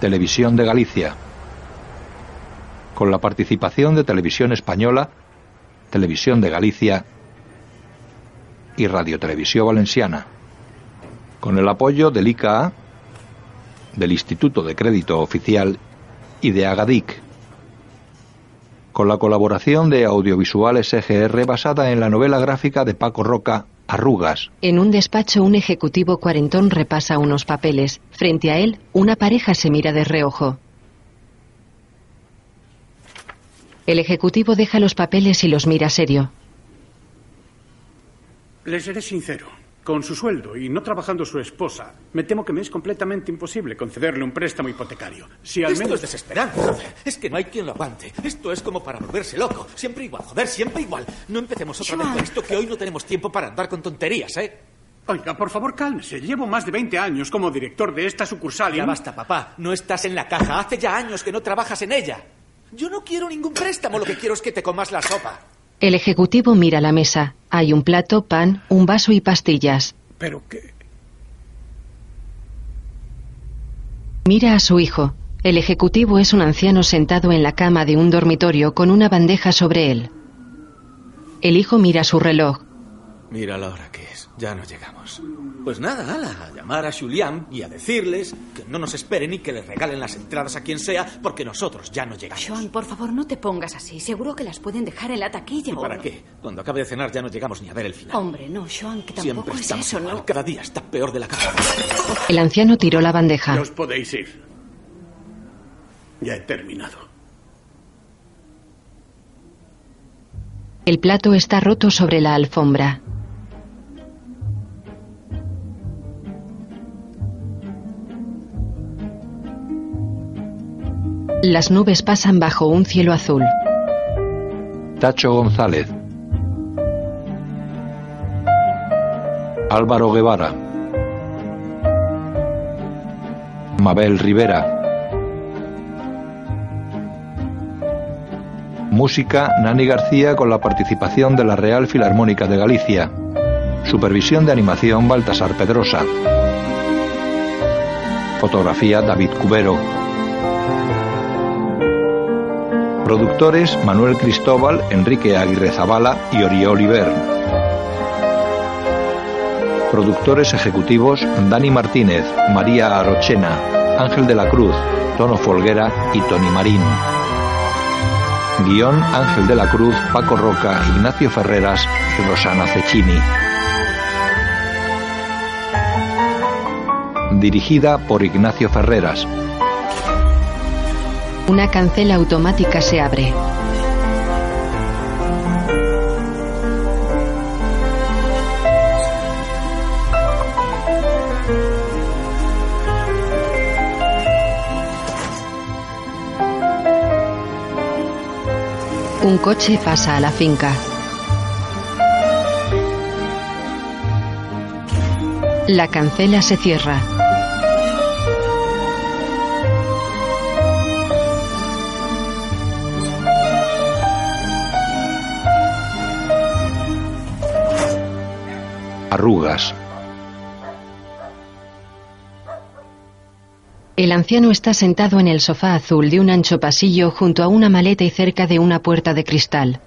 Televisión de Galicia. Con la participación de Televisión Española, Televisión de Galicia y Radio Televisión Valenciana. Con el apoyo del ICA, del Instituto de Crédito Oficial y de Agadic. Con la colaboración de Audiovisuales EGR basada en la novela gráfica de Paco Roca, Arrugas. En un despacho, un ejecutivo cuarentón repasa unos papeles. Frente a él, una pareja se mira de reojo. El ejecutivo deja los papeles y los mira serio. Le seré sincero. Con su sueldo y no trabajando su esposa, me temo que me es completamente imposible concederle un préstamo hipotecario. Si al Esto menos... es desesperante, joder. Es que no hay quien lo aguante. Esto es como para volverse loco. Siempre igual, joder, siempre igual. No empecemos otra vez con esto que hoy no tenemos tiempo para andar con tonterías, ¿eh? Oiga, por favor, cálmese. Llevo más de 20 años como director de esta sucursal y... Ya basta, papá. No estás en la caja. Hace ya años que no trabajas en ella. Yo no quiero ningún préstamo. Lo que quiero es que te comas la sopa. El ejecutivo mira la mesa. Hay un plato, pan, un vaso y pastillas. Pero qué... Mira a su hijo. El ejecutivo es un anciano sentado en la cama de un dormitorio con una bandeja sobre él. El hijo mira su reloj. Mira la hora que es. Ya no llegamos. Pues nada, ala, a llamar a Julián y a decirles que no nos esperen y que les regalen las entradas a quien sea porque nosotros ya no llegamos. Joan, por favor, no te pongas así. Seguro que las pueden dejar en la taquilla. ¿Y para qué? Cuando acabe de cenar ya no llegamos ni a ver el final. Hombre, no, Joan, que tampoco Siempre es eso. ¿no? Cada día está peor de la cabeza. El anciano tiró la bandeja. Ya os podéis ir. Ya he terminado. El plato está roto sobre la alfombra. Las nubes pasan bajo un cielo azul. Tacho González. Álvaro Guevara. Mabel Rivera. Música Nani García con la participación de la Real Filarmónica de Galicia. Supervisión de animación Baltasar Pedrosa. Fotografía David Cubero. Productores Manuel Cristóbal, Enrique Aguirre Zabala y Oriol Oliver. Productores ejecutivos Dani Martínez, María Arochena, Ángel de la Cruz, Tono Folguera y Tony Marín. Guión Ángel de la Cruz, Paco Roca, Ignacio Ferreras y Rosana Cecchini. Dirigida por Ignacio Ferreras. Una cancela automática se abre. Un coche pasa a la finca. La cancela se cierra. Arrugas. El anciano está sentado en el sofá azul de un ancho pasillo junto a una maleta y cerca de una puerta de cristal.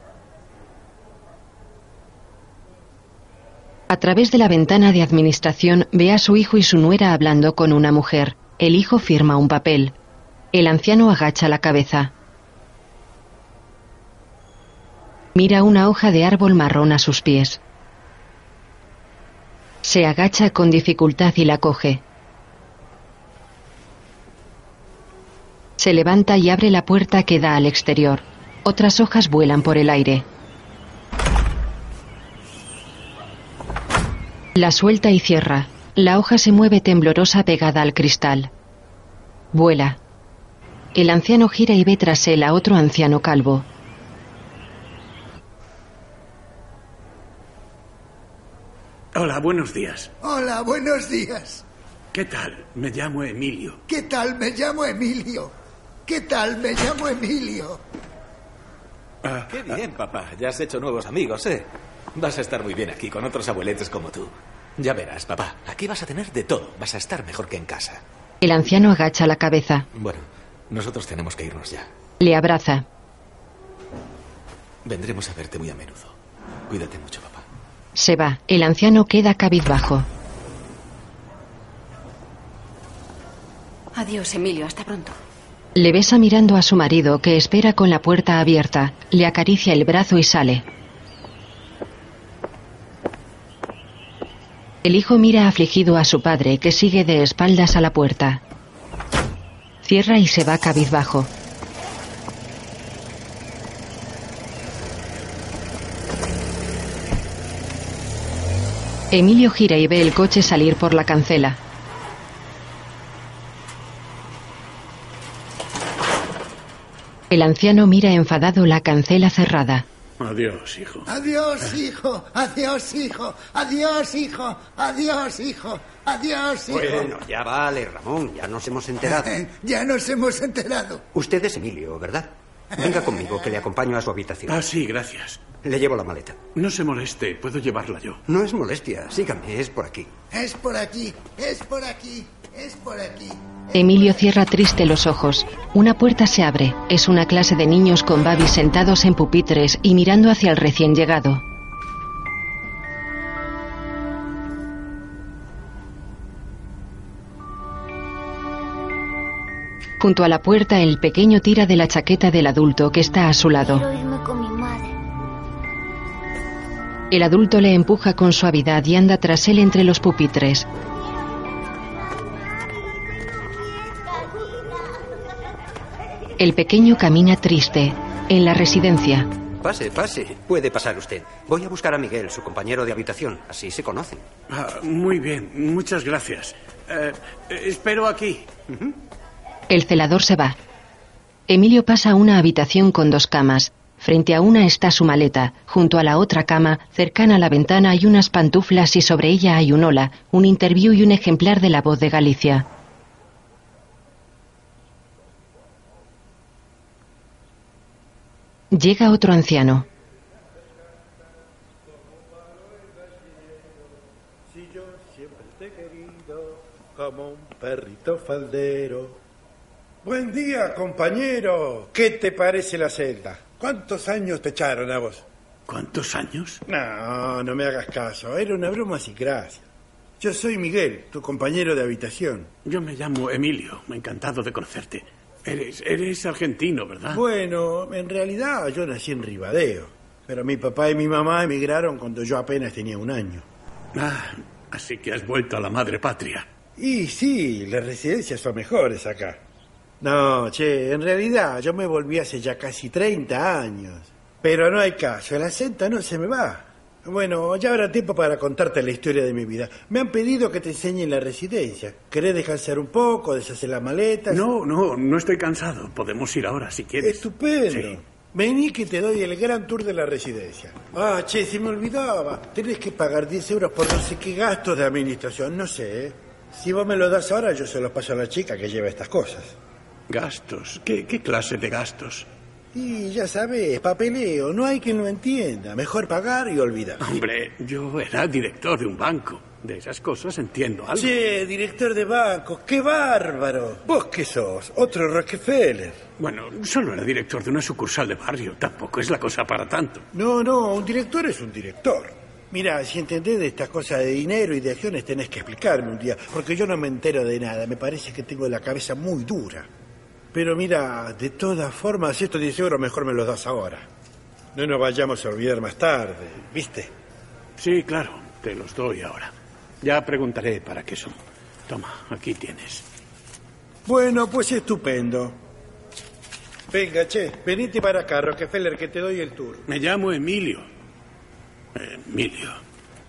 A través de la ventana de administración ve a su hijo y su nuera hablando con una mujer. El hijo firma un papel. El anciano agacha la cabeza. Mira una hoja de árbol marrón a sus pies. Se agacha con dificultad y la coge. Se levanta y abre la puerta que da al exterior. Otras hojas vuelan por el aire. La suelta y cierra. La hoja se mueve temblorosa pegada al cristal. Vuela. El anciano gira y ve tras él a otro anciano calvo. Hola, buenos días. Hola, buenos días. ¿Qué tal? Me llamo Emilio. ¿Qué tal? Me llamo Emilio. ¿Qué tal? Me llamo Emilio. Ah, Qué bien, papá. Ya has hecho nuevos amigos, ¿eh? Vas a estar muy bien aquí con otros abueletes como tú. Ya verás, papá. Aquí vas a tener de todo. Vas a estar mejor que en casa. El anciano agacha la cabeza. Bueno, nosotros tenemos que irnos ya. Le abraza. Vendremos a verte muy a menudo. Cuídate mucho, papá. Se va. El anciano queda cabizbajo. Adiós, Emilio. Hasta pronto. Le besa mirando a su marido, que espera con la puerta abierta. Le acaricia el brazo y sale. El hijo mira afligido a su padre, que sigue de espaldas a la puerta. Cierra y se va cabizbajo. Emilio gira y ve el coche salir por la cancela. El anciano mira enfadado la cancela cerrada. Adiós, hijo. Adiós, hijo. Adiós, hijo. Adiós, hijo. Adiós, hijo. Adiós, hijo. Bueno, ya vale, Ramón, ya nos hemos enterado. ya nos hemos enterado. Usted es Emilio, ¿verdad? Venga conmigo, que le acompaño a su habitación. Ah, sí, gracias. Le llevo la maleta. No se moleste, puedo llevarla yo. No es molestia, sígame, es por aquí. Es por aquí, es por aquí, es por aquí. Emilio cierra triste los ojos. Una puerta se abre. Es una clase de niños con babis sentados en pupitres y mirando hacia el recién llegado. Junto a la puerta, el pequeño tira de la chaqueta del adulto que está a su lado. Quiero irme con mi madre. El adulto le empuja con suavidad y anda tras él entre los pupitres. El pequeño camina triste. En la residencia, Pase, pase. Puede pasar usted. Voy a buscar a Miguel, su compañero de habitación. Así se conocen. Ah, muy bien, muchas gracias. Eh, eh, espero aquí. el celador se va. Emilio pasa a una habitación con dos camas. Frente a una está su maleta. Junto a la otra cama, cercana a la ventana, hay unas pantuflas y sobre ella hay un hola, un interview y un ejemplar de la voz de Galicia. Llega otro anciano. Perrito faldero. Buen día, compañero. ¿Qué te parece la celda? ¿Cuántos años te echaron a vos? ¿Cuántos años? No, no me hagas caso. Era una broma sin gracia. Yo soy Miguel, tu compañero de habitación. Yo me llamo Emilio. Encantado de conocerte. Eres, eres argentino, ¿verdad? Bueno, en realidad yo nací en Ribadeo. Pero mi papá y mi mamá emigraron cuando yo apenas tenía un año. Ah, así que has vuelto a la madre patria. Y sí, las residencias son mejores acá. No, che, en realidad yo me volví hace ya casi 30 años. Pero no hay caso, el acento no se me va. Bueno, ya habrá tiempo para contarte la historia de mi vida. Me han pedido que te enseñe la residencia. ¿Querés descansar un poco, deshacer las maletas? No, no, no estoy cansado. Podemos ir ahora si quieres. Estupendo. Sí. Vení que te doy el gran tour de la residencia. Ah, che, se me olvidaba. Tenés que pagar 10 euros por no sé qué gastos de administración. No sé, ¿eh? Si vos me lo das ahora, yo se los paso a la chica que lleva estas cosas. Gastos. ¿Qué, qué clase de gastos? Y ya sabes, papeleo, no hay quien lo entienda. Mejor pagar y olvidar. Hombre, yo era director de un banco. De esas cosas entiendo algo. Che, director de banco, qué bárbaro. ¿Vos qué sos? Otro Rockefeller. Bueno, solo era director de una sucursal de barrio. Tampoco es la cosa para tanto. No, no, un director es un director. Mira, si entendés de estas cosas de dinero y de acciones, tenés que explicarme un día, porque yo no me entero de nada. Me parece que tengo la cabeza muy dura. Pero mira, de todas formas, estos 10 euros mejor me los das ahora. No nos vayamos a olvidar más tarde, ¿viste? Sí, claro, te los doy ahora. Ya preguntaré para qué son. Toma, aquí tienes. Bueno, pues estupendo. Venga, che, venite para acá, Rockefeller, que te doy el tour. Me llamo Emilio. Emilio.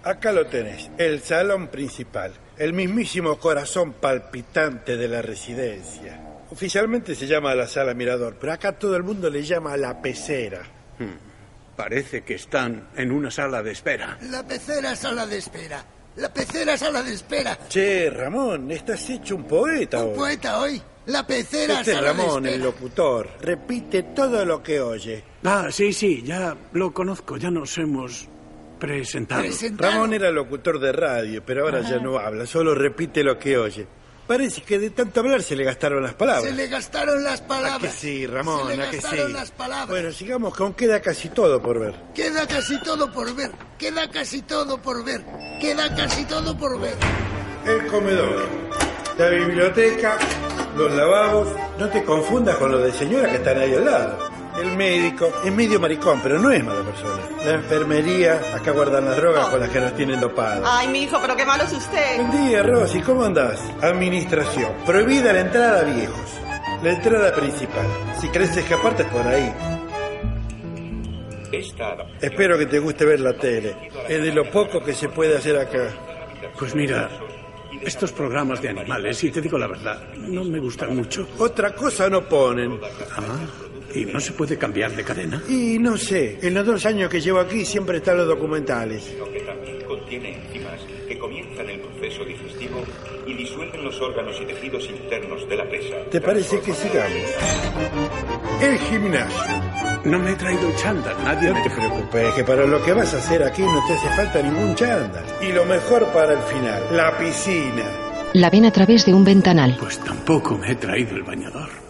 Acá lo tenés, el salón principal, el mismísimo corazón palpitante de la residencia. Oficialmente se llama la sala mirador, pero acá todo el mundo le llama la pecera. Hmm. Parece que están en una sala de espera. La pecera sala de espera. La pecera sala de espera. Che, Ramón, estás hecho un poeta Un hoy. poeta hoy. La pecera Este es sala Ramón, de el espera. locutor. Repite todo lo que oye. Ah, sí, sí, ya lo conozco, ya nos hemos presentado. Presentado. Ramón era locutor de radio, pero ahora ya no habla, solo repite lo que oye. Parece que de tanto hablar se le gastaron las palabras. Se le gastaron las ¿A palabras. que sí, Ramón? Se le ¿A que sí? gastaron las palabras. Bueno, sigamos que aún queda casi todo por ver. Queda casi todo por ver. Queda casi todo por ver. Queda casi todo por ver. El comedor, la biblioteca, los lavabos. No te confundas con los de señora que están ahí al lado. El médico es medio maricón, pero no es mala persona. La enfermería, acá guardan las drogas con las que nos tienen dopados. Ay, mi hijo, pero qué malo es usted. Buen día, Rosy, ¿cómo andás? Administración. Prohibida la entrada a viejos. La entrada principal. Si querés escaparte es por ahí. Espero que te guste ver la tele. Es de lo poco que se puede hacer acá. Pues mira, estos programas de animales, y te digo la verdad, no me gustan mucho. Otra cosa no ponen. Ah, ¿y no se puede cambiar de cadena? Y no sé, en los dos años que llevo aquí siempre están los documentales. que también contiene enzimas que comienzan el proceso digestivo y disuelven los órganos y tejidos internos de la presa. ¿Te parece que sigamos? El gimnasio. No me he traído el chándal, nadie... No te preocupes, que para lo que vas a hacer aquí no te hace falta ningún chándal. Y lo mejor para el final, la piscina. La ven a través de un ventanal. Pues tampoco me he traído el bañador.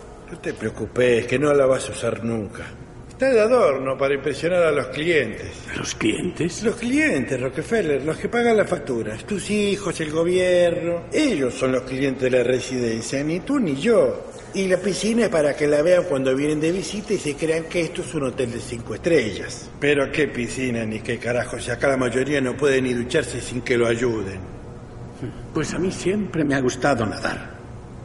Te preocupes, que no la vas a usar nunca. Está de adorno para impresionar a los clientes. ¿Los clientes? Los clientes, Rockefeller, los que pagan las facturas. Tus hijos, el gobierno. Ellos son los clientes de la residencia, ni tú ni yo. Y la piscina es para que la vean cuando vienen de visita y se crean que esto es un hotel de cinco estrellas. Pero qué piscina ni qué carajo, si acá la mayoría no puede ni ducharse sin que lo ayuden. Pues a mí siempre me ha gustado nadar.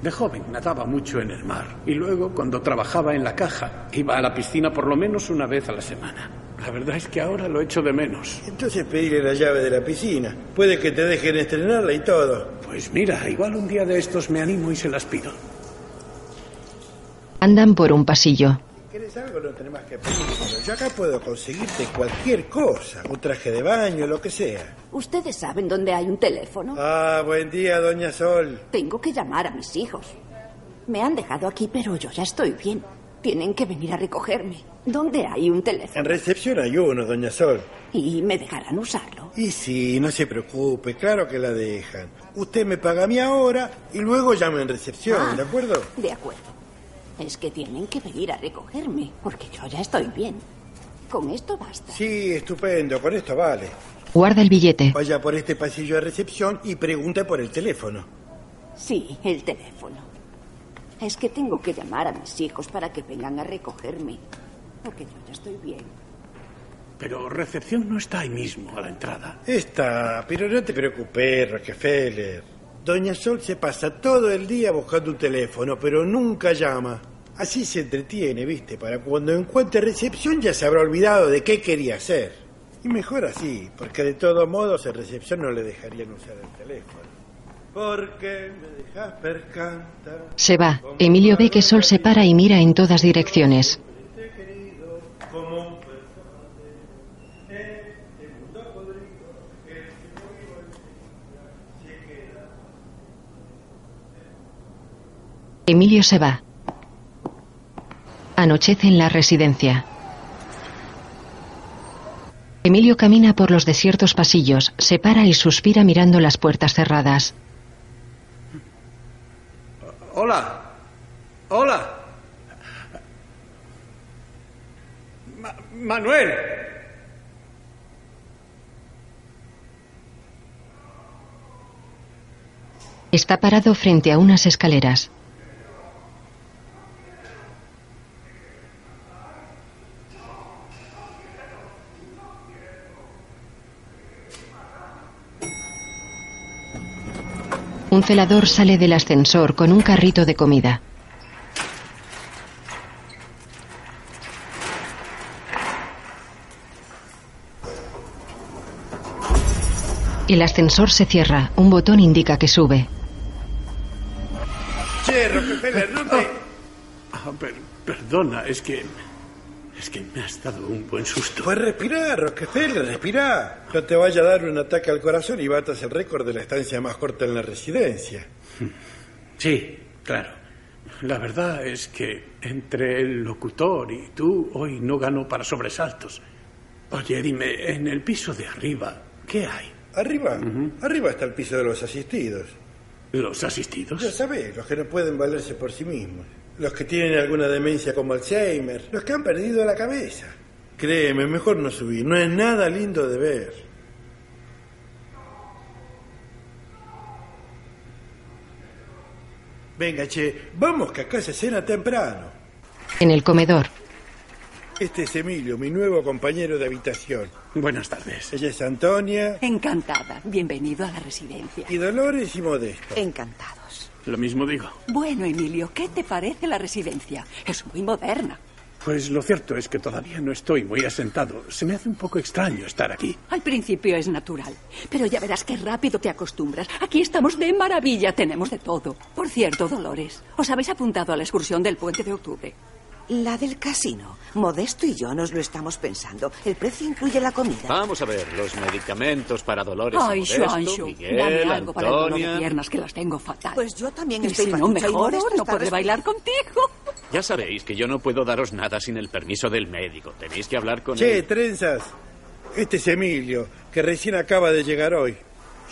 De joven nadaba mucho en el mar y luego cuando trabajaba en la caja iba a la piscina por lo menos una vez a la semana. La verdad es que ahora lo echo de menos. Entonces pedirle la llave de la piscina. Puede que te dejen estrenarla y todo. Pues mira, igual un día de estos me animo y se las pido. Andan por un pasillo. ¿Quieres algo? No tenés más que pedirlo. Yo acá puedo conseguirte cualquier cosa. Un traje de baño, lo que sea. ¿Ustedes saben dónde hay un teléfono? Ah, buen día, doña Sol. Tengo que llamar a mis hijos. Me han dejado aquí, pero yo ya estoy bien. Tienen que venir a recogerme. ¿Dónde hay un teléfono? En recepción hay uno, doña Sol. ¿Y me dejarán usarlo? Y sí, no se preocupe, claro que la dejan. Usted me paga a mí ahora y luego llama en recepción, Ah, ¿de acuerdo? De acuerdo. Es que tienen que venir a recogerme, porque yo ya estoy bien. Con esto basta. Sí, estupendo, con esto vale. Guarda el billete. Vaya por este pasillo de recepción y pregunte por el teléfono. Sí, el teléfono. Es que tengo que llamar a mis hijos para que vengan a recogerme, porque yo ya estoy bien. Pero recepción no está ahí mismo, a la entrada. Está, pero no te preocupes, Rockefeller. Doña Sol se pasa todo el día buscando un teléfono, pero nunca llama. Así se entretiene, ¿viste? Para cuando encuentre recepción ya se habrá olvidado de qué quería hacer. Y mejor así, porque de todos modos en recepción no le dejarían usar el teléfono. Porque me dejas percantar. Se va. Emilio ve que Sol se para y mira en todas direcciones. Como un personaje en este mundo podrido, el que no vivo en se queda. Emilio se va. Anochece en la residencia. Emilio camina por los desiertos pasillos, se para y suspira mirando las puertas cerradas. Hola. Hola. Ma- Manuel. Está parado frente a unas escaleras. Un celador sale del ascensor con un carrito de comida. El ascensor se cierra. Un botón indica que sube. No. Ah, per- perdona, es que. Es que me has dado un buen susto. Pues respirar, Rockefeller, respirá. No te vaya a dar un ataque al corazón y batas el récord de la estancia más corta en la residencia. Sí, claro. La verdad es que entre el locutor y tú hoy no gano para sobresaltos. Oye, dime, en el piso de arriba, ¿qué hay? Arriba, arriba está el piso de los asistidos. ¿Los asistidos? Ya sabes, los que no pueden valerse por sí mismos. Los que tienen alguna demencia como Alzheimer. Los que han perdido la cabeza. Créeme, mejor no subir. No es nada lindo de ver. Venga, che, vamos que acá se cena temprano. En el comedor. Este es Emilio, mi nuevo compañero de habitación. Buenas tardes. Ella es Antonia. Encantada. Bienvenido a la residencia. Y Dolores y Modesto. Encantados. Lo mismo digo. Bueno, Emilio, ¿qué te parece la residencia? Es muy moderna. Pues lo cierto es que todavía no estoy muy asentado. Se me hace un poco extraño estar aquí. Al principio es natural, pero ya verás qué rápido te acostumbras. Aquí estamos de maravilla, tenemos de todo. Por cierto, Dolores, ¿os habéis apuntado a la excursión del puente de octubre? La del casino. Modesto y yo nos lo estamos pensando. El precio incluye la comida. Vamos a ver, los medicamentos para Dolores Ay, y Modesto, Miguel, dame algo para el dolor de piernas que las tengo fatal. Pues yo también y estoy si no mejoro, no podré bailar contigo. Ya sabéis que yo no puedo daros nada sin el permiso del médico. Tenéis que hablar con Che, él. trenzas. Este es Emilio, que recién acaba de llegar hoy.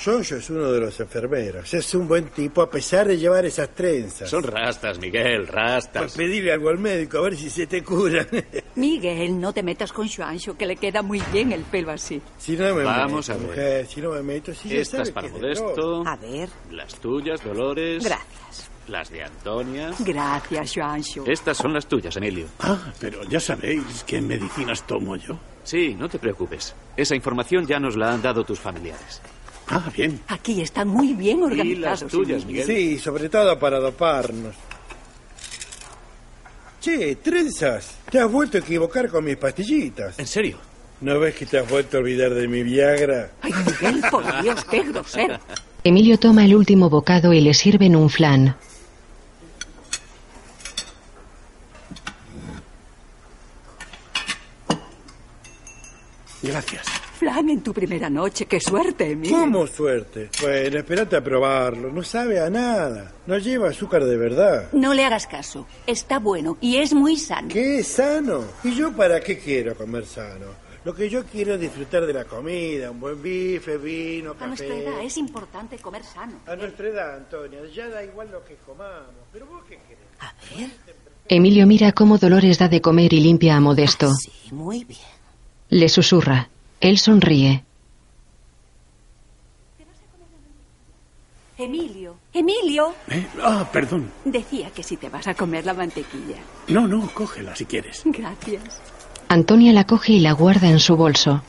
Jojo es uno de los enfermeros. Es un buen tipo a pesar de llevar esas trenzas. Son rastas, Miguel, rastas. Pues pedirle algo al médico a ver si se te cura. Miguel, no te metas con Juancho, que le queda muy bien el pelo así. si no me Vamos meto, a ver. mujer, si no me meto, si ya Estas para. Modesto. A ver, Las tuyas, Dolores. gracias. Las de Antonia. Gracias, Juancho. Estas son las tuyas, Emilio. Ah, pero ya sabéis qué medicinas tomo yo. Sí, no te preocupes. Esa información ya nos la han dado tus familiares. Ah, bien. Aquí están muy bien Y organizados. las tuyas. Miguel. Sí, sobre todo para doparnos. Che, trenzas, te has vuelto a equivocar con mis pastillitas. ¿En serio? ¿No ves que te has vuelto a olvidar de mi Viagra? Ay, Miguel, por Dios, qué grosero. Emilio toma el último bocado y le sirven un flan. Gracias. Flan en tu primera noche, qué suerte, Emilio. ¿Cómo suerte? Bueno, espérate a probarlo. No sabe a nada. No lleva azúcar de verdad. No le hagas caso. Está bueno y es muy sano. ¿Qué es sano? ¿Y yo para qué quiero comer sano? Lo que yo quiero es disfrutar de la comida, un buen bife, vino, A nuestra edad café. es importante comer sano. A nuestra edad, Antonia, ya da igual lo que comamos. Pero vos qué querés. A ver, Emilio mira cómo Dolores da de comer y limpia a Modesto. sí, muy bien. Le susurra. Él sonríe. Emilio, Emilio, ¿Eh? Ah, perdón. decía que si te vas a comer la mantequilla. No, no, cógela si quieres. Gracias. Antonia la coge y la guarda en su bolso.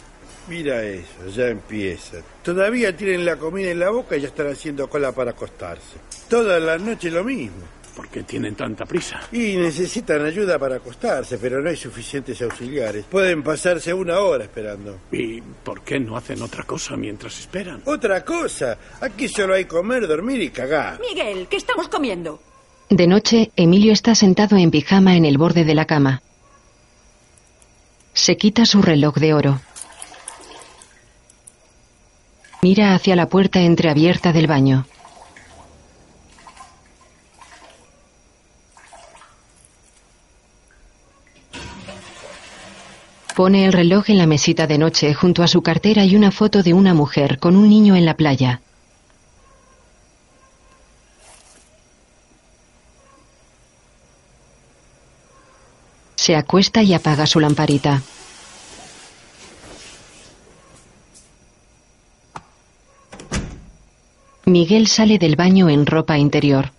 Mira eso, ya empieza. Todavía tienen la comida en la boca y ya están haciendo cola para acostarse. Toda la noche lo mismo. ¿Por qué tienen tanta prisa? Y necesitan ayuda para acostarse, pero no hay suficientes auxiliares. Pueden pasarse una hora esperando. ¿Y por qué no hacen otra cosa mientras esperan? Otra cosa, aquí solo hay comer, dormir y cagar. Miguel, ¿qué estamos comiendo? De noche, Emilio está sentado en pijama en el borde de la cama. Se quita su reloj de oro. Mira hacia la puerta entreabierta del baño. Pone el reloj en la mesita de noche junto a su cartera y una foto de una mujer con un niño en la playa. Se acuesta y apaga su lamparita. Miguel sale del baño en ropa interior.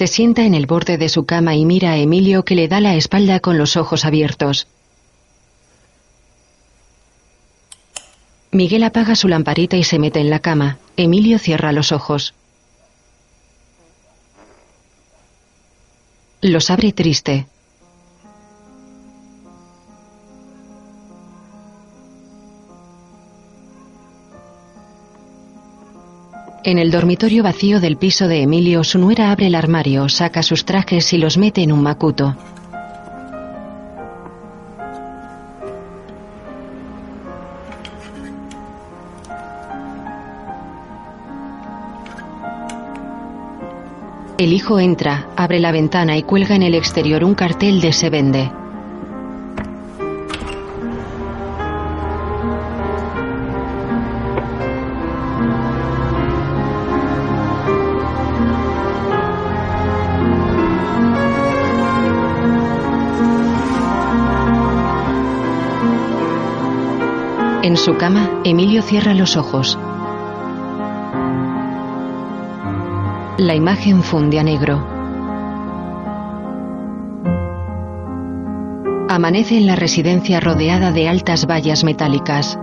Se sienta en el borde de su cama y mira a Emilio que le da la espalda con los ojos abiertos. Miguel apaga su lamparita y se mete en la cama. Emilio cierra los ojos. Los abre triste. En el dormitorio vacío del piso de Emilio, su nuera abre el armario, saca sus trajes y los mete en un macuto. El hijo entra, abre la ventana y cuelga en el exterior un cartel de se vende. Su cama, Emilio cierra los ojos. La imagen funde a negro. Amanece en la residencia rodeada de altas vallas metálicas.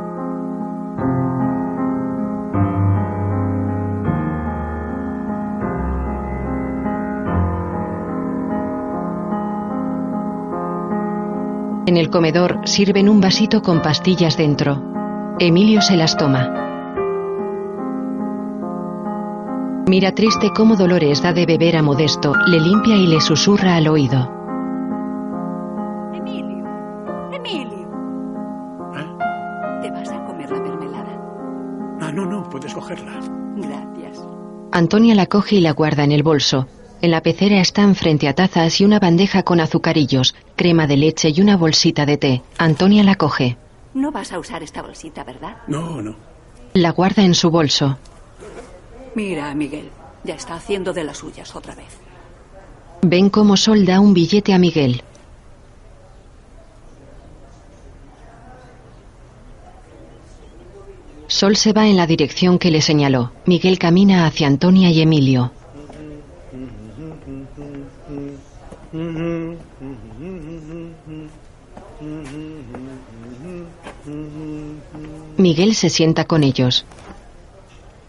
En el comedor sirven un vasito con pastillas dentro. Emilio se las toma. Mira triste cómo Dolores da de beber a Modesto, le limpia y le susurra al oído. Emilio, Emilio. ¿Te vas a comer la mermelada? Ah, no, no, puedes cogerla. Gracias. Antonia la coge y la guarda en el bolso. En la pecera están frente a tazas y una bandeja con azucarillos, crema de leche y una bolsita de té. Antonia la coge. No vas a usar esta bolsita, ¿verdad? No, no. La guarda en su bolso. Mira, Miguel, ya está haciendo de las suyas otra vez. Ven cómo Sol da un billete a Miguel. Sol se va en la dirección que le señaló. Miguel camina hacia Antonia y Emilio. Miguel se sienta con ellos.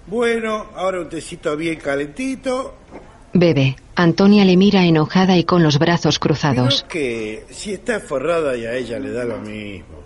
Bueno, ahora un tecito bien calentito. Bebe. Antonia le mira enojada y con los brazos cruzados. Creo que si está forrada y a ella le da lo mismo.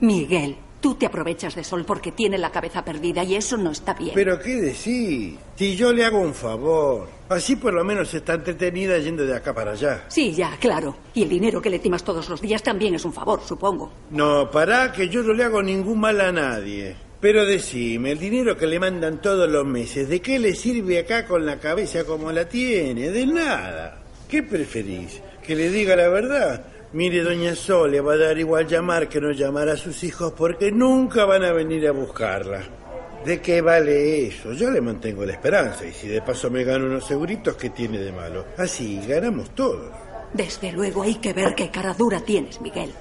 Miguel, tú te aprovechas de Sol porque tiene la cabeza perdida y eso no está bien. Pero qué decir, si yo le hago un favor, así por lo menos está entretenida yendo de acá para allá. Sí, ya, claro. Y el dinero que le timas todos los días también es un favor, supongo. No, para que yo no le hago ningún mal a nadie. Pero decime, el dinero que le mandan todos los meses, ¿de qué le sirve acá con la cabeza como la tiene? De nada. ¿Qué preferís? ¿Que le diga la verdad? Mire, doña Sol, le va a dar igual llamar que no llamar a sus hijos porque nunca van a venir a buscarla. ¿De qué vale eso? Yo le mantengo la esperanza y si de paso me gano unos seguritos, ¿qué tiene de malo? Así ganamos todos. Desde luego hay que ver qué cara dura tienes, Miguel.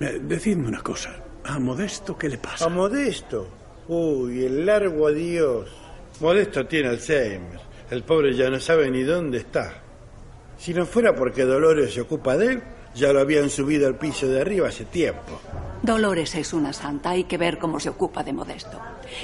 Eh, decidme una cosa. ¿A Modesto qué le pasa? ¿A Modesto? Uy, el largo adiós. Modesto tiene Alzheimer. El pobre ya no sabe ni dónde está. Si no fuera porque Dolores se ocupa de él, ya lo habían subido al piso de arriba hace tiempo. Dolores es una santa, hay que ver cómo se ocupa de Modesto.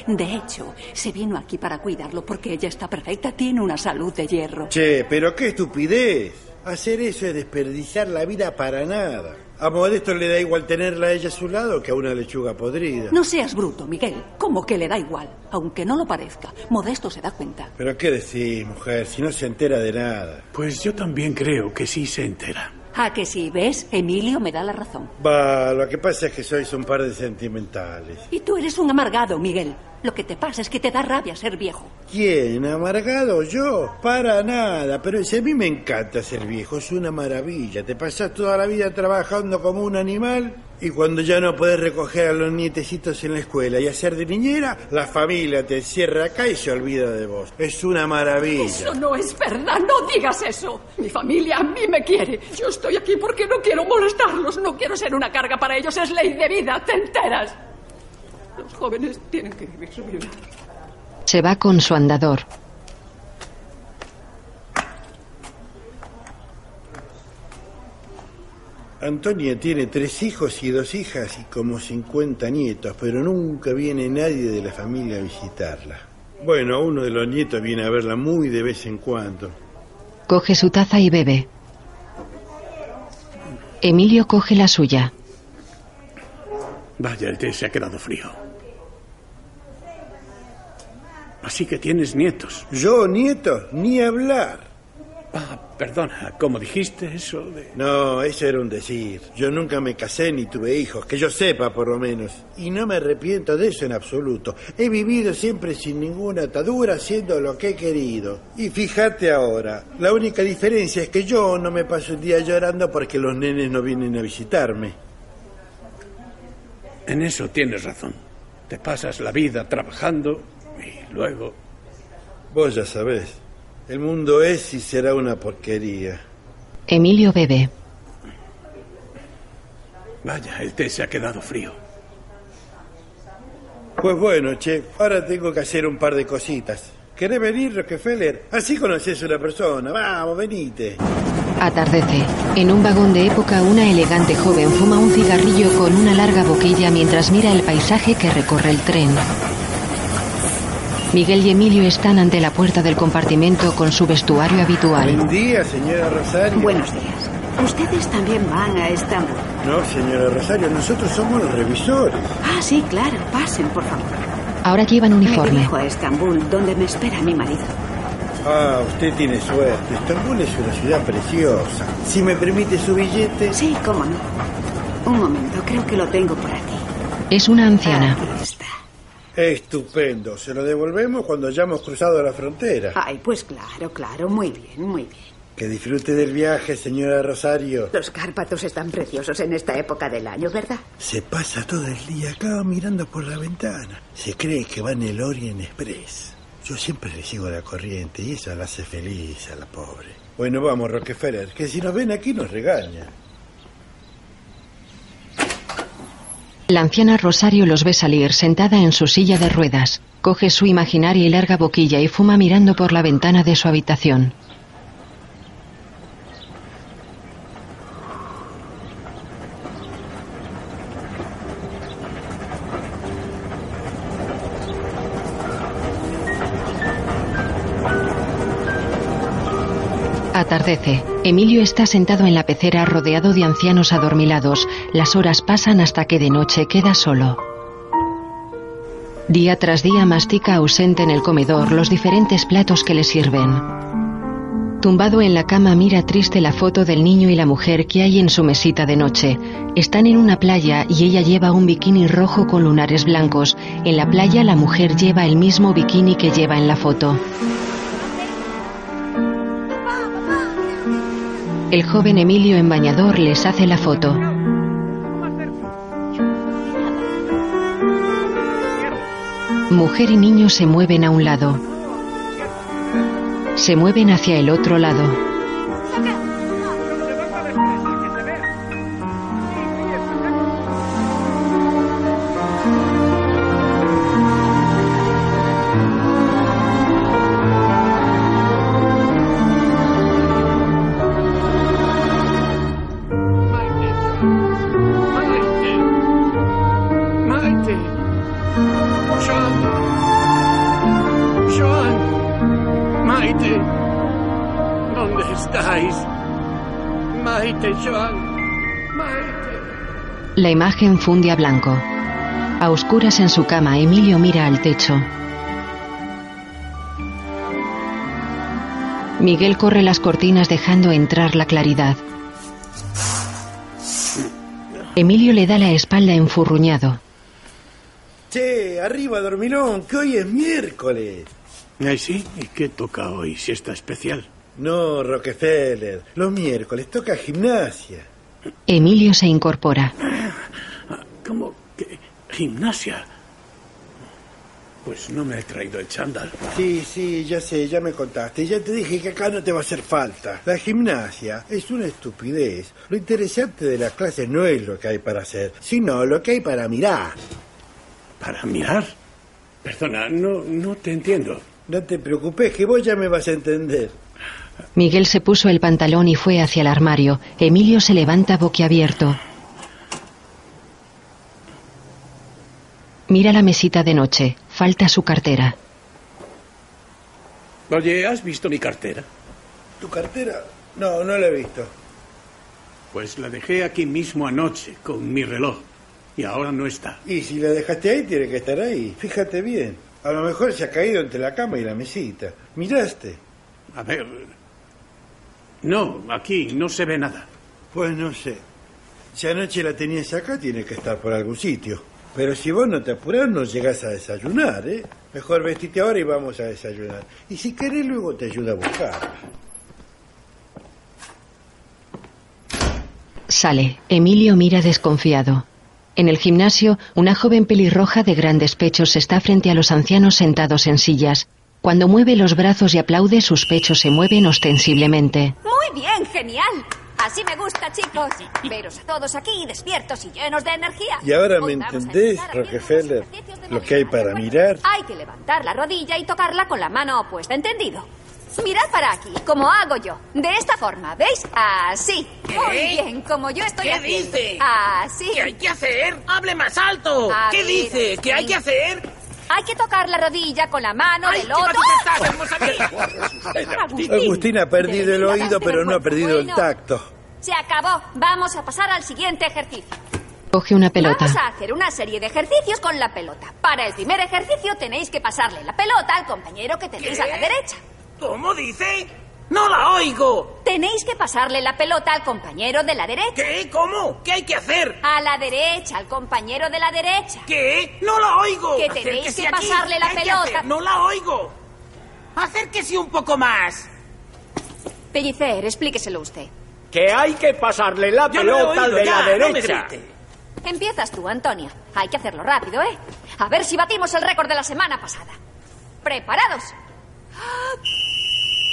De hecho, se vino aquí para cuidarlo porque ella está perfecta, tiene una salud de hierro. Che, pero qué estupidez. Hacer eso es desperdiciar la vida para nada. A Modesto le da igual tenerla a ella a su lado que a una lechuga podrida. No seas bruto, Miguel. ¿Cómo que le da igual? Aunque no lo parezca, Modesto se da cuenta. Pero qué decís, mujer, si no se entera de nada. Pues yo también creo que sí se entera. ¿A que sí? ¿Ves? Emilio me da la razón. Va, lo que pasa es que sois un par de sentimentales. Y tú eres un amargado, Miguel. Lo que te pasa es que te da rabia ser viejo. ¿Quién? ¿Amargado yo? Para nada, pero si a mí me encanta ser viejo, es una maravilla. Te pasas toda la vida trabajando como un animal y cuando ya no puedes recoger a los nietecitos en la escuela y hacer de niñera, la familia te encierra acá y se olvida de vos. Es una maravilla. Eso no es verdad, no digas eso. Mi familia a mí me quiere. Yo estoy aquí porque no quiero molestarlos, no quiero ser una carga para ellos, es ley de vida, ¿te enteras? Los jóvenes tienen que vivir su vida. Se va con su andador. Antonia tiene tres hijos y dos hijas y como 50 nietos, pero nunca viene nadie de la familia a visitarla. Bueno, uno de los nietos viene a verla muy de vez en cuando. Coge su taza y bebe. Emilio coge la suya. Vaya, el té se ha quedado frío. Así que tienes nietos. Yo, nietos, ni hablar. Ah, perdona, ¿cómo dijiste eso de...? No, eso era un decir. Yo nunca me casé ni tuve hijos, que yo sepa por lo menos. Y no me arrepiento de eso en absoluto. He vivido siempre sin ninguna atadura, haciendo lo que he querido. Y fíjate ahora, la única diferencia es que yo no me paso el día llorando porque los nenes no vienen a visitarme. En eso tienes razón. Te pasas la vida trabajando y luego... Vos ya sabés. El mundo es y será una porquería. Emilio bebe. Vaya, el té se ha quedado frío. Pues bueno, che, ahora tengo que hacer un par de cositas. ¿Querés venir, Rockefeller? Así conoces a una persona. Vamos, venite. Atardece. En un vagón de época, una elegante joven fuma un cigarrillo con una larga boquilla mientras mira el paisaje que recorre el tren. Miguel y Emilio están ante la puerta del compartimento con su vestuario habitual. Buen día, señora Rosario. Buenos días. ¿Ustedes también van a Estambul? No, señora Rosario, nosotros somos los revisores. Ah, sí, claro. Pasen, por favor. Ahora llevan Me uniforme. dirijo a Estambul, donde me espera mi marido. Ah, usted tiene suerte. Estambul es una ciudad preciosa. Si me permite su billete. Sí, cómo no. Un momento, creo que lo tengo por aquí. Es una anciana. Aquí está. Estupendo. Se lo devolvemos cuando hayamos cruzado la frontera. Ay, pues claro, claro. Muy bien, muy bien. Que disfrute del viaje, señora Rosario. Los Cárpatos están preciosos en esta época del año, ¿verdad? Se pasa todo el día acá mirando por la ventana. Se cree que va en el Orient Express. Yo siempre le sigo la corriente y eso la hace feliz a la pobre. Bueno, vamos, Rockefeller, que si nos ven aquí nos regaña. La anciana Rosario los ve salir sentada en su silla de ruedas. Coge su imaginaria y larga boquilla y fuma mirando por la ventana de su habitación. Atardece. Emilio está sentado en la pecera rodeado de ancianos adormilados. Las horas pasan hasta que de noche queda solo. Día tras día mastica ausente en el comedor los diferentes platos que le sirven. Tumbado en la cama mira triste la foto del niño y la mujer que hay en su mesita de noche. Están en una playa y ella lleva un bikini rojo con lunares blancos. En la playa la mujer lleva el mismo bikini que lleva en la foto. El joven Emilio en bañador les hace la foto. Mujer y niño se mueven a un lado. Se mueven hacia el otro lado. La imagen funde a blanco. A oscuras en su cama, Emilio mira al techo. Miguel corre las cortinas dejando entrar la claridad. Emilio le da la espalda enfurruñado. Che, arriba, dormilón, que hoy es miércoles. Ay, sí, ¿y qué toca hoy? ¿Siesta especial? No, Rockefeller, los miércoles toca gimnasia. Emilio se incorpora. ¿Cómo que gimnasia? Pues no me he traído el chándal. Sí, sí, ya sé, ya me contaste. Ya te dije que acá no te va a hacer falta. La gimnasia es una estupidez. Lo interesante de la clase no es lo que hay para hacer, sino lo que hay para mirar. ¿Para mirar? Perdona, no, no te entiendo. No te preocupes, que vos ya me vas a entender. Miguel se puso el pantalón y fue hacia el armario. Emilio se levanta boquiabierto. Mira la mesita de noche. Falta su cartera. Oye, ¿has visto mi cartera? ¿Tu cartera? No, no la he visto. Pues la dejé aquí mismo anoche con mi reloj. Y ahora no está. Y si la dejaste ahí, tiene que estar ahí. Fíjate bien. A lo mejor se ha caído entre la cama y la mesita. ¿Miraste? A ver. No, aquí no se ve nada. Pues no sé. Si anoche la tenías acá, tiene que estar por algún sitio. Pero si vos no te apurás, no llegás a desayunar, ¿eh? Mejor vestite ahora y vamos a desayunar. Y si querés, luego te ayuda a buscar. Sale. Emilio mira desconfiado. En el gimnasio, una joven pelirroja de grandes pechos está frente a los ancianos sentados en sillas. Cuando mueve los brazos y aplaude, sus pechos se mueven ostensiblemente. Muy bien, genial. Así me gusta, chicos. Veros a todos aquí, despiertos y llenos de energía. ¿Y ahora me entendés, haciendo Rockefeller? Lo que hay para mirar. Hay que levantar la rodilla y tocarla con la mano opuesta, ¿entendido? Mirad para aquí, como hago yo. De esta forma, ¿veis? Así. Muy bien, como yo estoy ¿Qué haciendo. dice? Así. ¿Qué hay que hacer? ¡Hable más alto! A ¿Qué ver, dice? ¿Qué hay que hacer? Hay que tocar la rodilla con la mano ¡Ay, del otro. Agustín ha perdido el oído, pero no ha perdido el tacto. Se acabó. Vamos a pasar al siguiente ejercicio. Coge una pelota. Vamos a hacer una serie de ejercicios con la pelota. Para el primer ejercicio tenéis que pasarle la pelota al compañero que tenéis ¿Qué? a la derecha. ¿Cómo dice? ¡No la oigo! Tenéis que pasarle la pelota al compañero de la derecha. ¿Qué? ¿Cómo? ¿Qué hay que hacer? A la derecha, al compañero de la derecha. ¿Qué? ¡No la oigo! Que tenéis Acérquese que aquí. pasarle la ¿Qué hay que pelota. hacer? ¡No la oigo! Acérquese un poco más. Pellicer, explíqueselo usted. Que hay que pasarle la Yo lo he pelota oído de ya, la no me derecha. grite. Empiezas tú, Antonio. Hay que hacerlo rápido, ¿eh? A ver si batimos el récord de la semana pasada. ¿Preparados?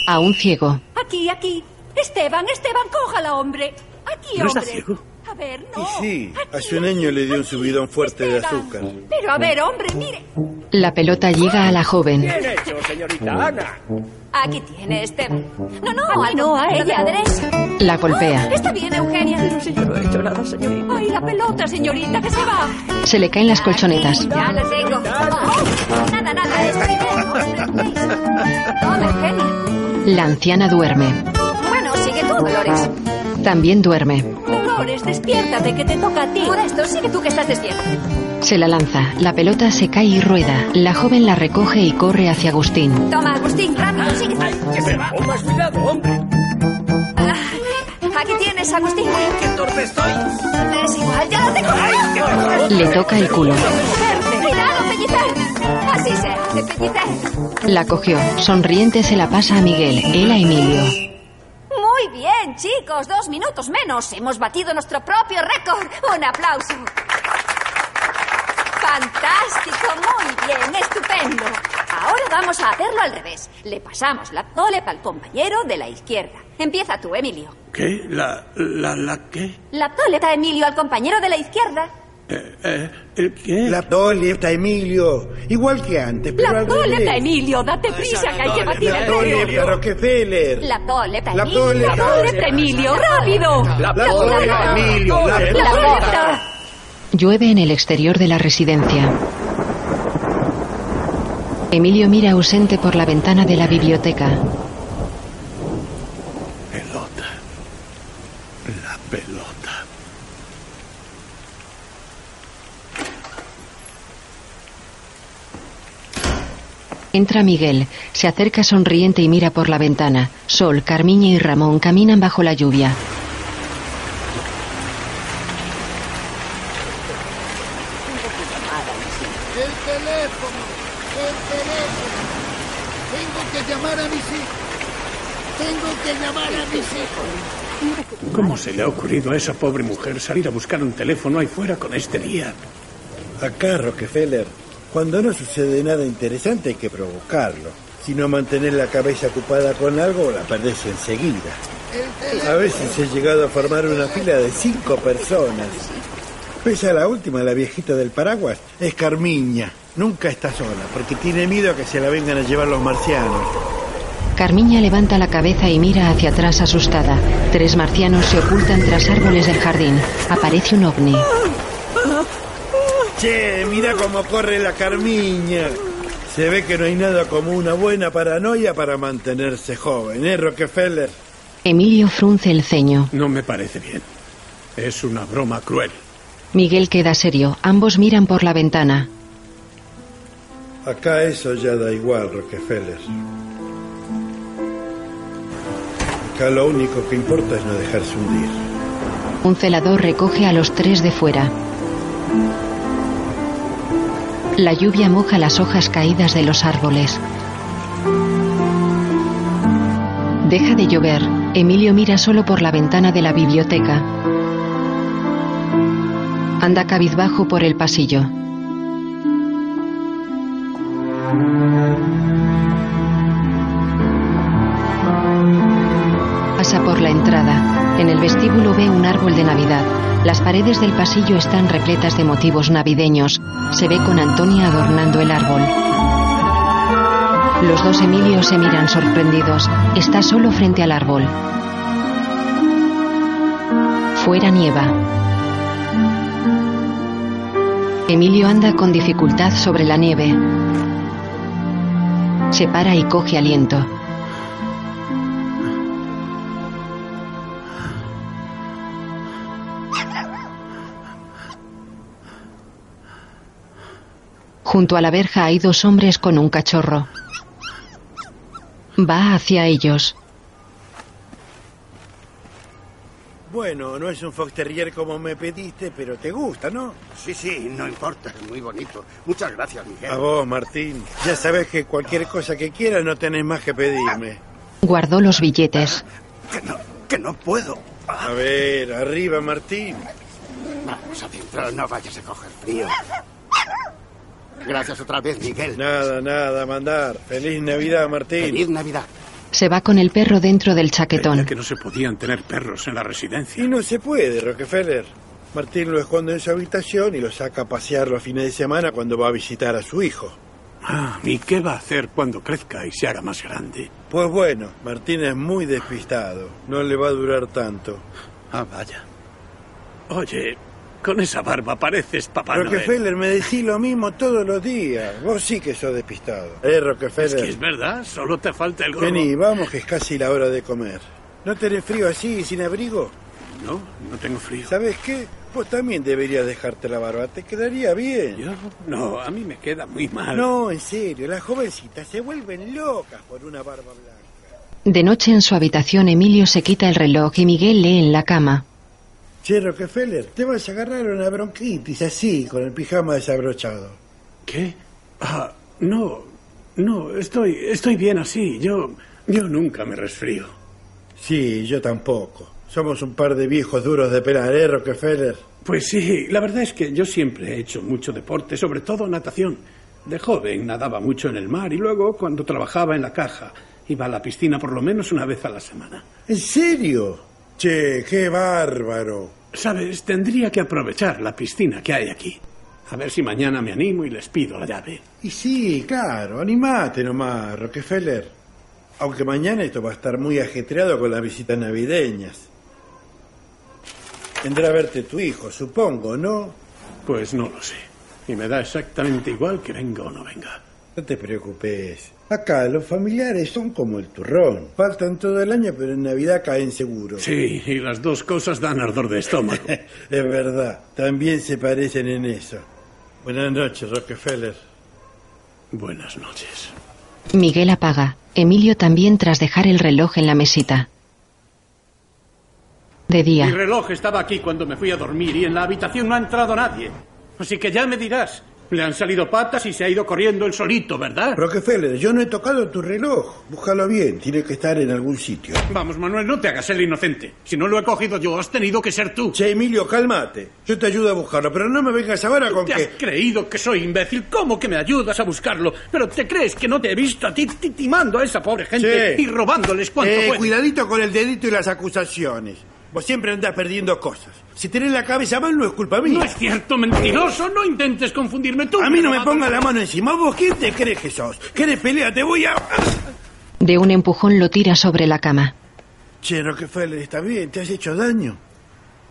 A un ciego. Aquí, aquí. Esteban, Esteban, cójala, hombre. Aquí, ¿No está hombre. ciego? A ver, Y no. sí, hace un año le dio un subidón fuerte de azúcar. Pero a ver, hombre, mire. La pelota llega a la joven. Bien hecho, señorita Ana. Aquí tiene Esteban. No, no, A mí no, a ella. la derecha. La golpea. Está bien, Eugenia. Pero si yo no he hecho nada, señorita. Ay, la pelota, señorita, que se va. Se le caen las colchonetas. Ya la tengo. Oh, nada, nada, esto bien. La anciana duerme. Bueno, sigue tú, Dolores. También duerme. Dolores, despiértate, que te toca a ti. Modesto, sigue tú que estás despierto. Se la lanza. La pelota se cae y rueda. La joven la recoge y corre hacia Agustín. Toma, Agustín, rápido, sigue. Que se va. Más cuidado, hombre. Ah, aquí tienes, Agustín. ¡Qué torpe estoy! Es igual, ya lo tengo. Le toca el culo. Así se hace, Pellicer. La cogió. Sonriente se la pasa a Miguel. Él a Emilio. Muy bien, chicos, dos minutos menos. Hemos batido nuestro propio récord. Un aplauso. Fantástico, muy bien, estupendo. Ahora vamos a hacerlo al revés. Le pasamos la tolepa al compañero de la izquierda. Empieza tú, Emilio. ¿Qué? ¿La, la, la qué? La toleta, Emilio, al compañero de la izquierda. Eh, eh, ¿El qué? La toleta, Emilio. Igual que antes, pero La toleta. Emilio, date prisa, que hay que batir La el toleta, Rockefeller. La toleta, Emilio. La toleta, Emilio, rápido. La toleta, Emilio. La toleta. Llueve en el exterior de la residencia. Emilio mira ausente por la ventana de la biblioteca. Entra Miguel, se acerca sonriente y mira por la ventana. Sol, Carmiña y Ramón caminan bajo la lluvia. El teléfono, el teléfono. Tengo que llamar a mis hijos. Tengo que llamar a mis hijos. ¿Cómo se le ha ocurrido a esa pobre mujer salir a buscar un teléfono ahí fuera con este día? Acá, Rockefeller, cuando no sucede nada interesante hay que provocarlo. Si no mantener la cabeza ocupada con algo, la perdés enseguida. A veces he llegado a formar una fila de cinco personas. Pese a la última, la viejita del paraguas, es Carmiña. Nunca está sola, porque tiene miedo a que se la vengan a llevar los marcianos. Carmiña levanta la cabeza y mira hacia atrás asustada. Tres marcianos se ocultan tras árboles del jardín. Aparece un ovni. Che, mira cómo corre la Carmiña. Se ve que no hay nada como una buena paranoia para mantenerse joven, ¿eh, Rockefeller? Emilio frunce el ceño. No me parece bien. Es una broma cruel. Miguel queda serio. Ambos miran por la ventana. Acá eso ya da igual, Rockefeller. Acá lo único que importa es no dejarse hundir. Un celador recoge a los tres de fuera. La lluvia moja las hojas caídas de los árboles. Deja de llover. Emilio mira solo por la ventana de la biblioteca. Anda cabizbajo por el pasillo. Vestíbulo ve un árbol de Navidad. Las paredes del pasillo están repletas de motivos navideños. Se ve con Antonia adornando el árbol. Los dos Emilios se miran sorprendidos. Está solo frente al árbol. Fuera nieva. Emilio anda con dificultad sobre la nieve. Se para y coge aliento. Junto a la verja hay dos hombres con un cachorro. Va hacia ellos. Bueno, no es un Fox Terrier como me pediste, pero te gusta, ¿no? Sí, sí, no importa, es muy bonito. Muchas gracias, Miguel. A vos, Martín. Ya sabes que cualquier cosa que quieras no tenés más que pedirme. Guardó los billetes. Que no, que no puedo. A ver, arriba, Martín. Vamos adentro, no vayas a coger frío. Gracias otra vez, Miguel. Nada, nada, mandar. Feliz Navidad, Martín. Feliz Navidad. Se va con el perro dentro del chaquetón. Creía que no se podían tener perros en la residencia. Y no se puede, Rockefeller. Martín lo esconde en su habitación y lo saca a pasear los fines de semana cuando va a visitar a su hijo. Ah, ¿y qué va a hacer cuando crezca y se haga más grande? Pues bueno, Martín es muy despistado. No le va a durar tanto. Ah, vaya. Oye, con esa barba pareces papá Noel. Rockefeller, me decís lo mismo todos los días. Vos sí que sos despistado. Eh, Rockefeller. Es que es verdad, solo te falta el gorro. Vení, vamos que es casi la hora de comer. ¿No tenés frío así, sin abrigo? No, no tengo frío. ¿Sabes qué? Vos también deberías dejarte la barba, te quedaría bien. ¿Yo? No, a mí me queda muy mal. No, en serio, las jovencitas se vuelven locas por una barba blanca. De noche en su habitación, Emilio se quita el reloj y Miguel lee en la cama. Che, Rockefeller, te vas a agarrar una bronquitis así, con el pijama desabrochado. ¿Qué? Ah, no, no, estoy, estoy bien así. Yo, yo nunca me resfrío. Sí, yo tampoco. Somos un par de viejos duros de pelar, ¿eh, Rockefeller? Pues sí, la verdad es que yo siempre he hecho mucho deporte, sobre todo natación. De joven nadaba mucho en el mar y luego, cuando trabajaba en la caja, iba a la piscina por lo menos una vez a la semana. ¿En serio? Che, qué bárbaro. Sabes, tendría que aprovechar la piscina que hay aquí. A ver si mañana me animo y les pido la llave. Y sí, claro, animate nomás, Rockefeller. Aunque mañana esto va a estar muy ajetreado con las visitas navideñas. Vendrá a verte tu hijo, supongo, ¿no? Pues no lo sé. Y me da exactamente igual que venga o no venga. No te preocupes. Acá los familiares son como el turrón. Faltan todo el año, pero en Navidad caen seguro. Sí, y las dos cosas dan ardor de estómago. es verdad, también se parecen en eso. Buenas noches, Rockefeller. Buenas noches. Miguel apaga. Emilio también tras dejar el reloj en la mesita. De día. Mi reloj estaba aquí cuando me fui a dormir y en la habitación no ha entrado nadie. Así que ya me dirás. Le han salido patas y se ha ido corriendo el solito, ¿verdad? Rockefeller, yo no he tocado tu reloj. Búscalo bien, tiene que estar en algún sitio. Vamos, Manuel, no te hagas el inocente. Si no lo he cogido yo, has tenido que ser tú. Che, Emilio, cálmate. Yo te ayudo a buscarlo, pero no me vengas ahora con ¿Te que... has creído que soy imbécil? ¿Cómo que me ayudas a buscarlo? ¿Pero te crees que no te he visto a ti ti- timando a esa pobre gente y robándoles cuanto Eh, puedes? cuidadito con el dedito y las acusaciones. Vos siempre andás perdiendo cosas. Si tenés la cabeza mal, no es culpa mía. No es cierto, mentiroso. No intentes confundirme tú. A mí no me pongas la mano encima. ¿Vos quién te crees que sos? ¿Querés pelea? Te voy a... De un empujón lo tira sobre la cama. Che, Rockefeller, está bien, te has hecho daño.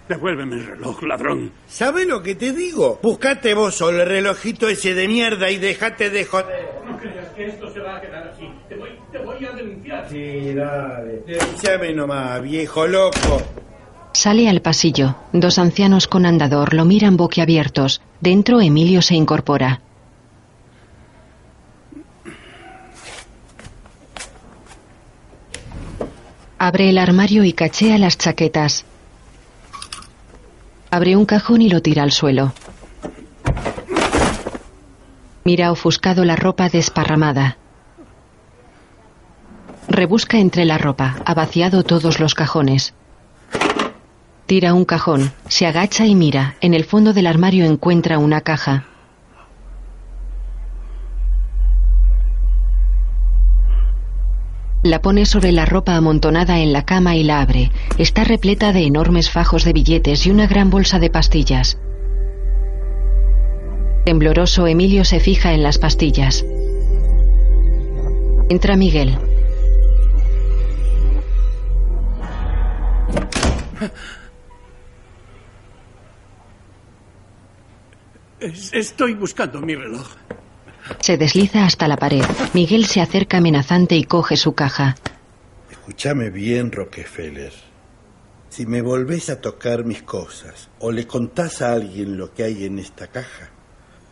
Devuélveme el reloj, ladrón. ¿Sabes lo que te digo? Buscate vos solo el relojito ese de mierda y dejate de joder. No creas que esto se va a quedar así. Te voy, te voy a denunciar. Sí, dale. Denunciame nomás, viejo loco. Sale al pasillo. Dos ancianos con andador lo miran boquiabiertos. Dentro Emilio se incorpora. Abre el armario y cachea las chaquetas. Abre un cajón y lo tira al suelo. Mira ofuscado la ropa desparramada. Rebusca entre la ropa. Ha vaciado todos los cajones. Tira un cajón, se agacha y mira. En el fondo del armario encuentra una caja. La pone sobre la ropa amontonada en la cama y la abre. Está repleta de enormes fajos de billetes y una gran bolsa de pastillas. Tembloroso, Emilio se fija en las pastillas. Entra Miguel. Estoy buscando mi reloj. Se desliza hasta la pared. Miguel se acerca amenazante y coge su caja. Escúchame bien, Rockefeller. Si me volvés a tocar mis cosas o le contás a alguien lo que hay en esta caja,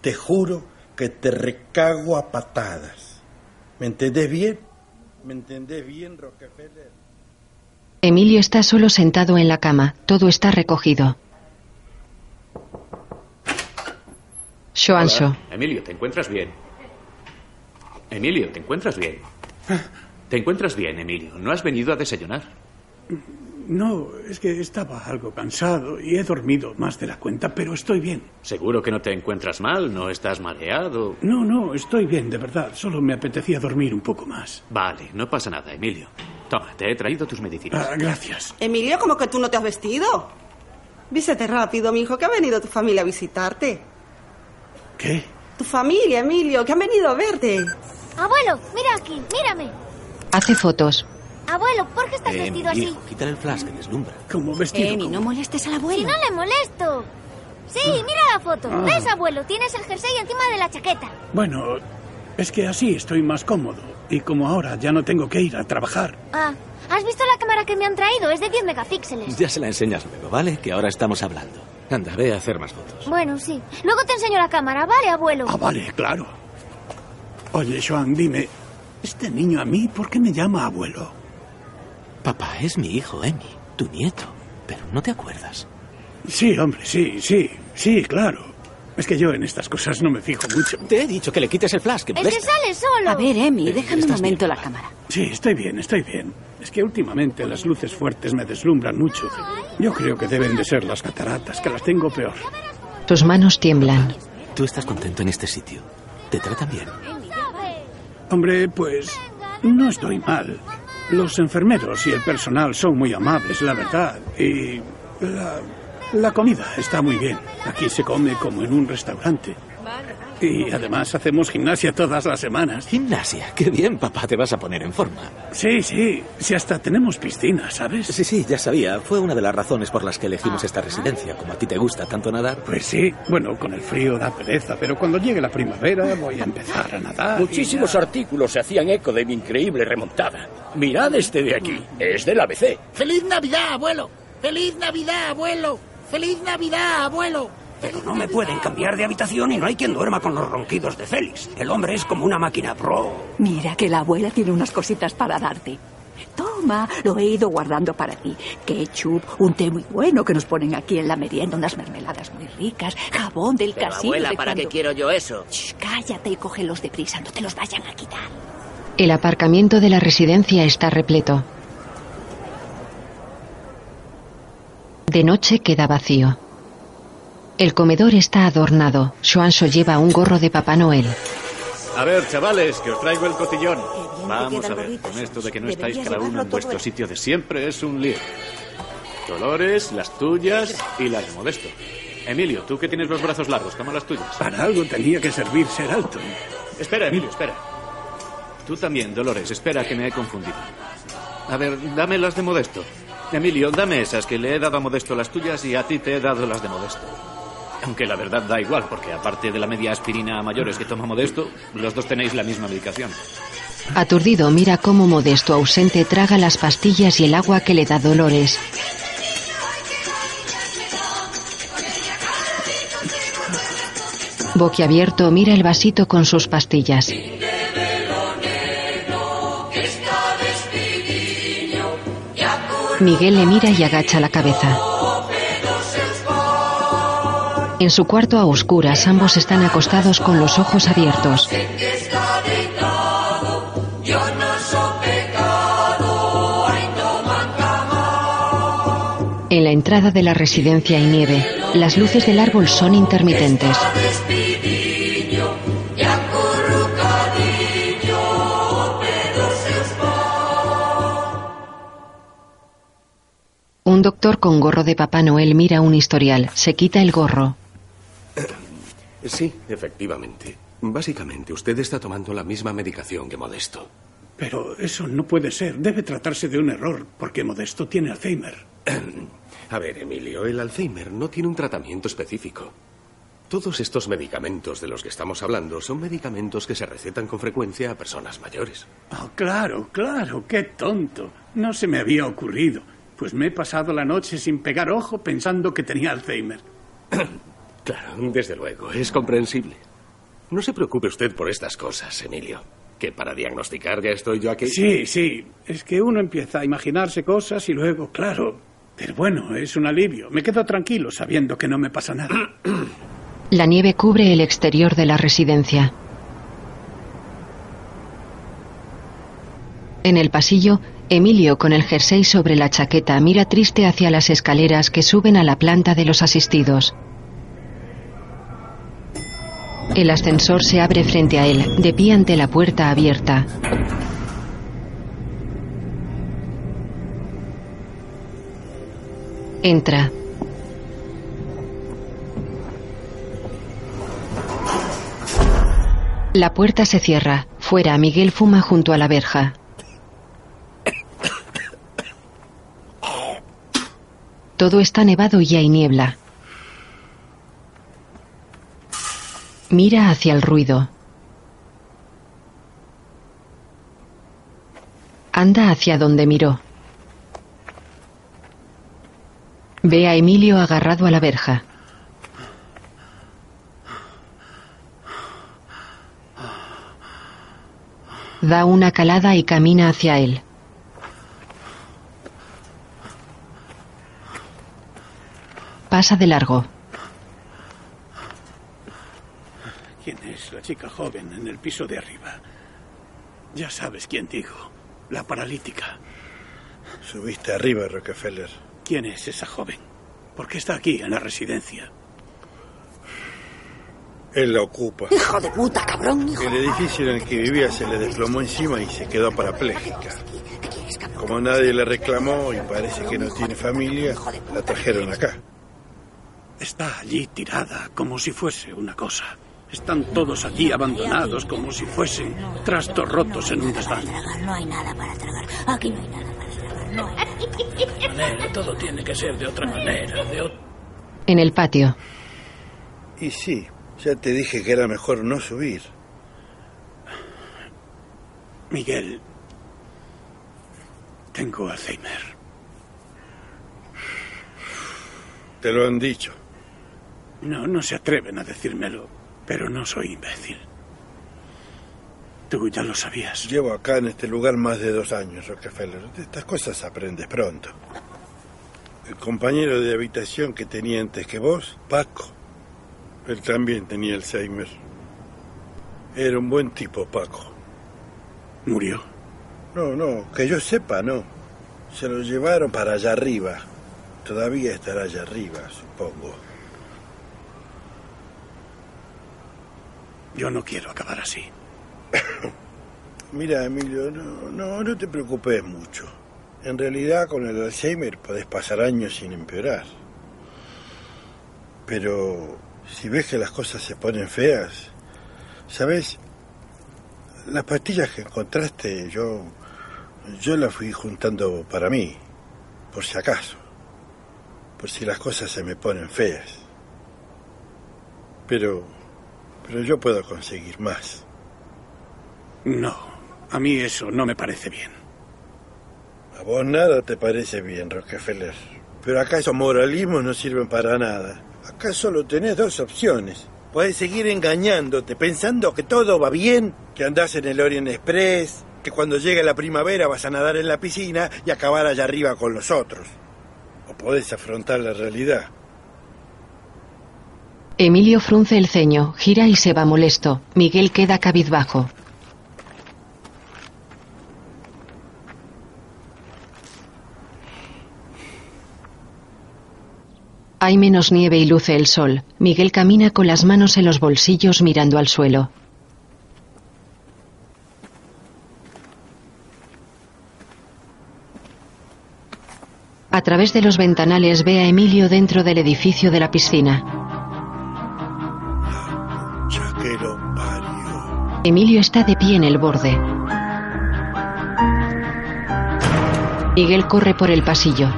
te juro que te recago a patadas. ¿Me entendés bien? ¿Me entendés bien, Rockefeller? Emilio está solo sentado en la cama. Todo está recogido. Shoansho. Emilio, ¿te encuentras bien? Emilio, ¿te encuentras bien? ¿Te encuentras bien, Emilio? ¿No has venido a desayunar? No, es que estaba algo cansado y he dormido más de la cuenta, pero estoy bien. ¿Seguro que no te encuentras mal? ¿No estás mareado? No, no, estoy bien, de verdad. Solo me apetecía dormir un poco más. Vale, no pasa nada, Emilio. Toma, te he traído tus medicinas. Ah, gracias. Emilio, ¿cómo que tú no te has vestido? Vístete rápido, mi hijo, que ha venido tu familia a visitarte. ¿Qué? Tu familia, Emilio, que han venido a verte. Abuelo, mira aquí, mírame. Hace fotos. Abuelo, ¿por qué estás vestido así? quítale el flash que deslumbra. ¿Cómo vestido? Emi, no molestes al abuelo. Si no le molesto. Sí, mira la foto. Ah. ¿Ves, abuelo? Tienes el jersey encima de la chaqueta. Bueno, es que así estoy más cómodo. Y como ahora ya no tengo que ir a trabajar. Ah, ¿has visto la cámara que me han traído? Es de 10 megapíxeles. Ya se la enseñas luego, ¿vale? Que ahora estamos hablando. Anda, ve a hacer más fotos. Bueno, sí. Luego te enseño la cámara, ¿vale, abuelo? Ah, vale, claro. Oye, Joan, dime, este niño a mí, ¿por qué me llama abuelo? Papá es mi hijo, Emi, tu nieto. Pero no te acuerdas. Sí, hombre, sí, sí, sí, claro. Es que yo en estas cosas no me fijo mucho. Te he dicho que le quites el flash, que Es que sale solo. A ver, Emi, déjame un momento la cámara. Sí, estoy bien, estoy bien. Es que últimamente las luces fuertes me deslumbran mucho. Yo creo que deben de ser las cataratas, que las tengo peor. Sus manos tiemblan. Tú estás contento en este sitio. Te tratan bien. Hombre, pues no estoy mal. Los enfermeros y el personal son muy amables, la verdad. Y la, la comida está muy bien. Aquí se come como en un restaurante. Y además hacemos gimnasia todas las semanas. Gimnasia, qué bien, papá, te vas a poner en forma. Sí, sí, sí, hasta tenemos piscina, ¿sabes? Sí, sí, ya sabía. Fue una de las razones por las que elegimos esta residencia. Como a ti te gusta tanto nadar. Pues sí, bueno, con el frío da pereza, pero cuando llegue la primavera voy a empezar a nadar. Muchísimos artículos se hacían eco de mi increíble remontada. Mirad este de aquí. Es del ABC. ¡Feliz Navidad, abuelo! ¡Feliz Navidad, abuelo! ¡Feliz Navidad, abuelo! Pero no me pueden cambiar de habitación y no hay quien duerma con los ronquidos de Félix. El hombre es como una máquina pro. Mira que la abuela tiene unas cositas para darte. Toma, lo he ido guardando para ti. Ketchup, un té muy bueno que nos ponen aquí en la merienda, unas mermeladas muy ricas, jabón del Pero, casino. abuela, de ¿para cuando- qué quiero yo eso? Shh, cállate y cógelos deprisa, no te los vayan a quitar. El aparcamiento de la residencia está repleto. De noche queda vacío. El comedor está adornado. Shoansho lleva un gorro de Papá Noel. A ver, chavales, que os traigo el cotillón. Vamos quedan a ver, con esto de que no estáis cada uno en vuestro sitio de siempre es un lío. Dolores, las tuyas y las de Modesto. Emilio, tú que tienes los brazos largos, toma las tuyas. Para algo tenía que servir ser alto. Espera, Emilio, espera. Tú también, Dolores, espera que me he confundido. A ver, dame las de Modesto. Emilio, dame esas, que le he dado a Modesto las tuyas y a ti te he dado las de Modesto. Aunque la verdad da igual, porque aparte de la media aspirina a mayores que toma Modesto, los dos tenéis la misma medicación. Aturdido mira cómo Modesto ausente traga las pastillas y el agua que le da Dolores. Boquiabierto mira el vasito con sus pastillas. Miguel le mira y agacha la cabeza. En su cuarto a oscuras, ambos están acostados con los ojos abiertos. En la entrada de la residencia hay nieve. Las luces del árbol son intermitentes. Un doctor con gorro de Papá Noel mira un historial, se quita el gorro. Sí, efectivamente. Básicamente, usted está tomando la misma medicación que Modesto. Pero eso no puede ser. Debe tratarse de un error, porque Modesto tiene Alzheimer. A ver, Emilio, el Alzheimer no tiene un tratamiento específico. Todos estos medicamentos de los que estamos hablando son medicamentos que se recetan con frecuencia a personas mayores. Oh, claro, claro, qué tonto. No se me había ocurrido. Pues me he pasado la noche sin pegar ojo pensando que tenía Alzheimer. Claro, desde luego, es comprensible. No se preocupe usted por estas cosas, Emilio. Que para diagnosticar ya estoy yo aquí. Sí, sí. Es que uno empieza a imaginarse cosas y luego, claro. Pero bueno, es un alivio. Me quedo tranquilo sabiendo que no me pasa nada. La nieve cubre el exterior de la residencia. En el pasillo, Emilio, con el jersey sobre la chaqueta, mira triste hacia las escaleras que suben a la planta de los asistidos. El ascensor se abre frente a él, de pie ante la puerta abierta. Entra. La puerta se cierra. Fuera, Miguel fuma junto a la verja. Todo está nevado y hay niebla. Mira hacia el ruido. Anda hacia donde miró. Ve a Emilio agarrado a la verja. Da una calada y camina hacia él. Pasa de largo. ¿Quién es la chica joven en el piso de arriba? Ya sabes quién digo. La paralítica. Subiste arriba, Rockefeller. ¿Quién es esa joven? ¿Por qué está aquí, en la residencia? Él la ocupa. Hijo de puta, cabrón, hijo El edificio en el que vivía se le desplomó encima y se quedó parapléjica. Como nadie le reclamó y parece que no tiene familia, la trajeron acá. Está allí tirada, como si fuese una cosa. Están todos allí abandonados, como si fuesen trastos rotos en un desván. No hay nada para tragar. Aquí no hay nada para tragar. No hay manera, todo tiene que ser de otra manera, de En el patio. Y sí, ya te dije que era mejor no subir. Miguel, tengo Alzheimer. Te lo han dicho. No, no se atreven a decírmelo, pero no soy imbécil. Tú ya lo sabías. Llevo acá en este lugar más de dos años, Rockefeller. De estas cosas aprendes pronto. El compañero de habitación que tenía antes que vos, Paco, él también tenía Alzheimer. Era un buen tipo, Paco. ¿Murió? No, no, que yo sepa, no. Se lo llevaron para allá arriba. Todavía estará allá arriba, supongo. Yo no quiero acabar así. Mira, Emilio, no, no, no te preocupes mucho. En realidad, con el Alzheimer podés pasar años sin empeorar. Pero si ves que las cosas se ponen feas, ¿sabes? Las pastillas que encontraste, yo, yo las fui juntando para mí, por si acaso, por si las cosas se me ponen feas. Pero, pero yo puedo conseguir más. No, a mí eso no me parece bien. A vos nada te parece bien, Rockefeller. Pero acá esos moralismos no sirven para nada. Acá solo tenés dos opciones. Puedes seguir engañándote, pensando que todo va bien, que andás en el Orient Express, que cuando llegue la primavera vas a nadar en la piscina y acabar allá arriba con los otros. O podés afrontar la realidad. Emilio frunce el ceño, gira y se va molesto. Miguel queda cabizbajo. Hay menos nieve y luce el sol. Miguel camina con las manos en los bolsillos mirando al suelo. A través de los ventanales ve a Emilio dentro del edificio de la piscina. Emilio está de pie en el borde. Miguel corre por el pasillo.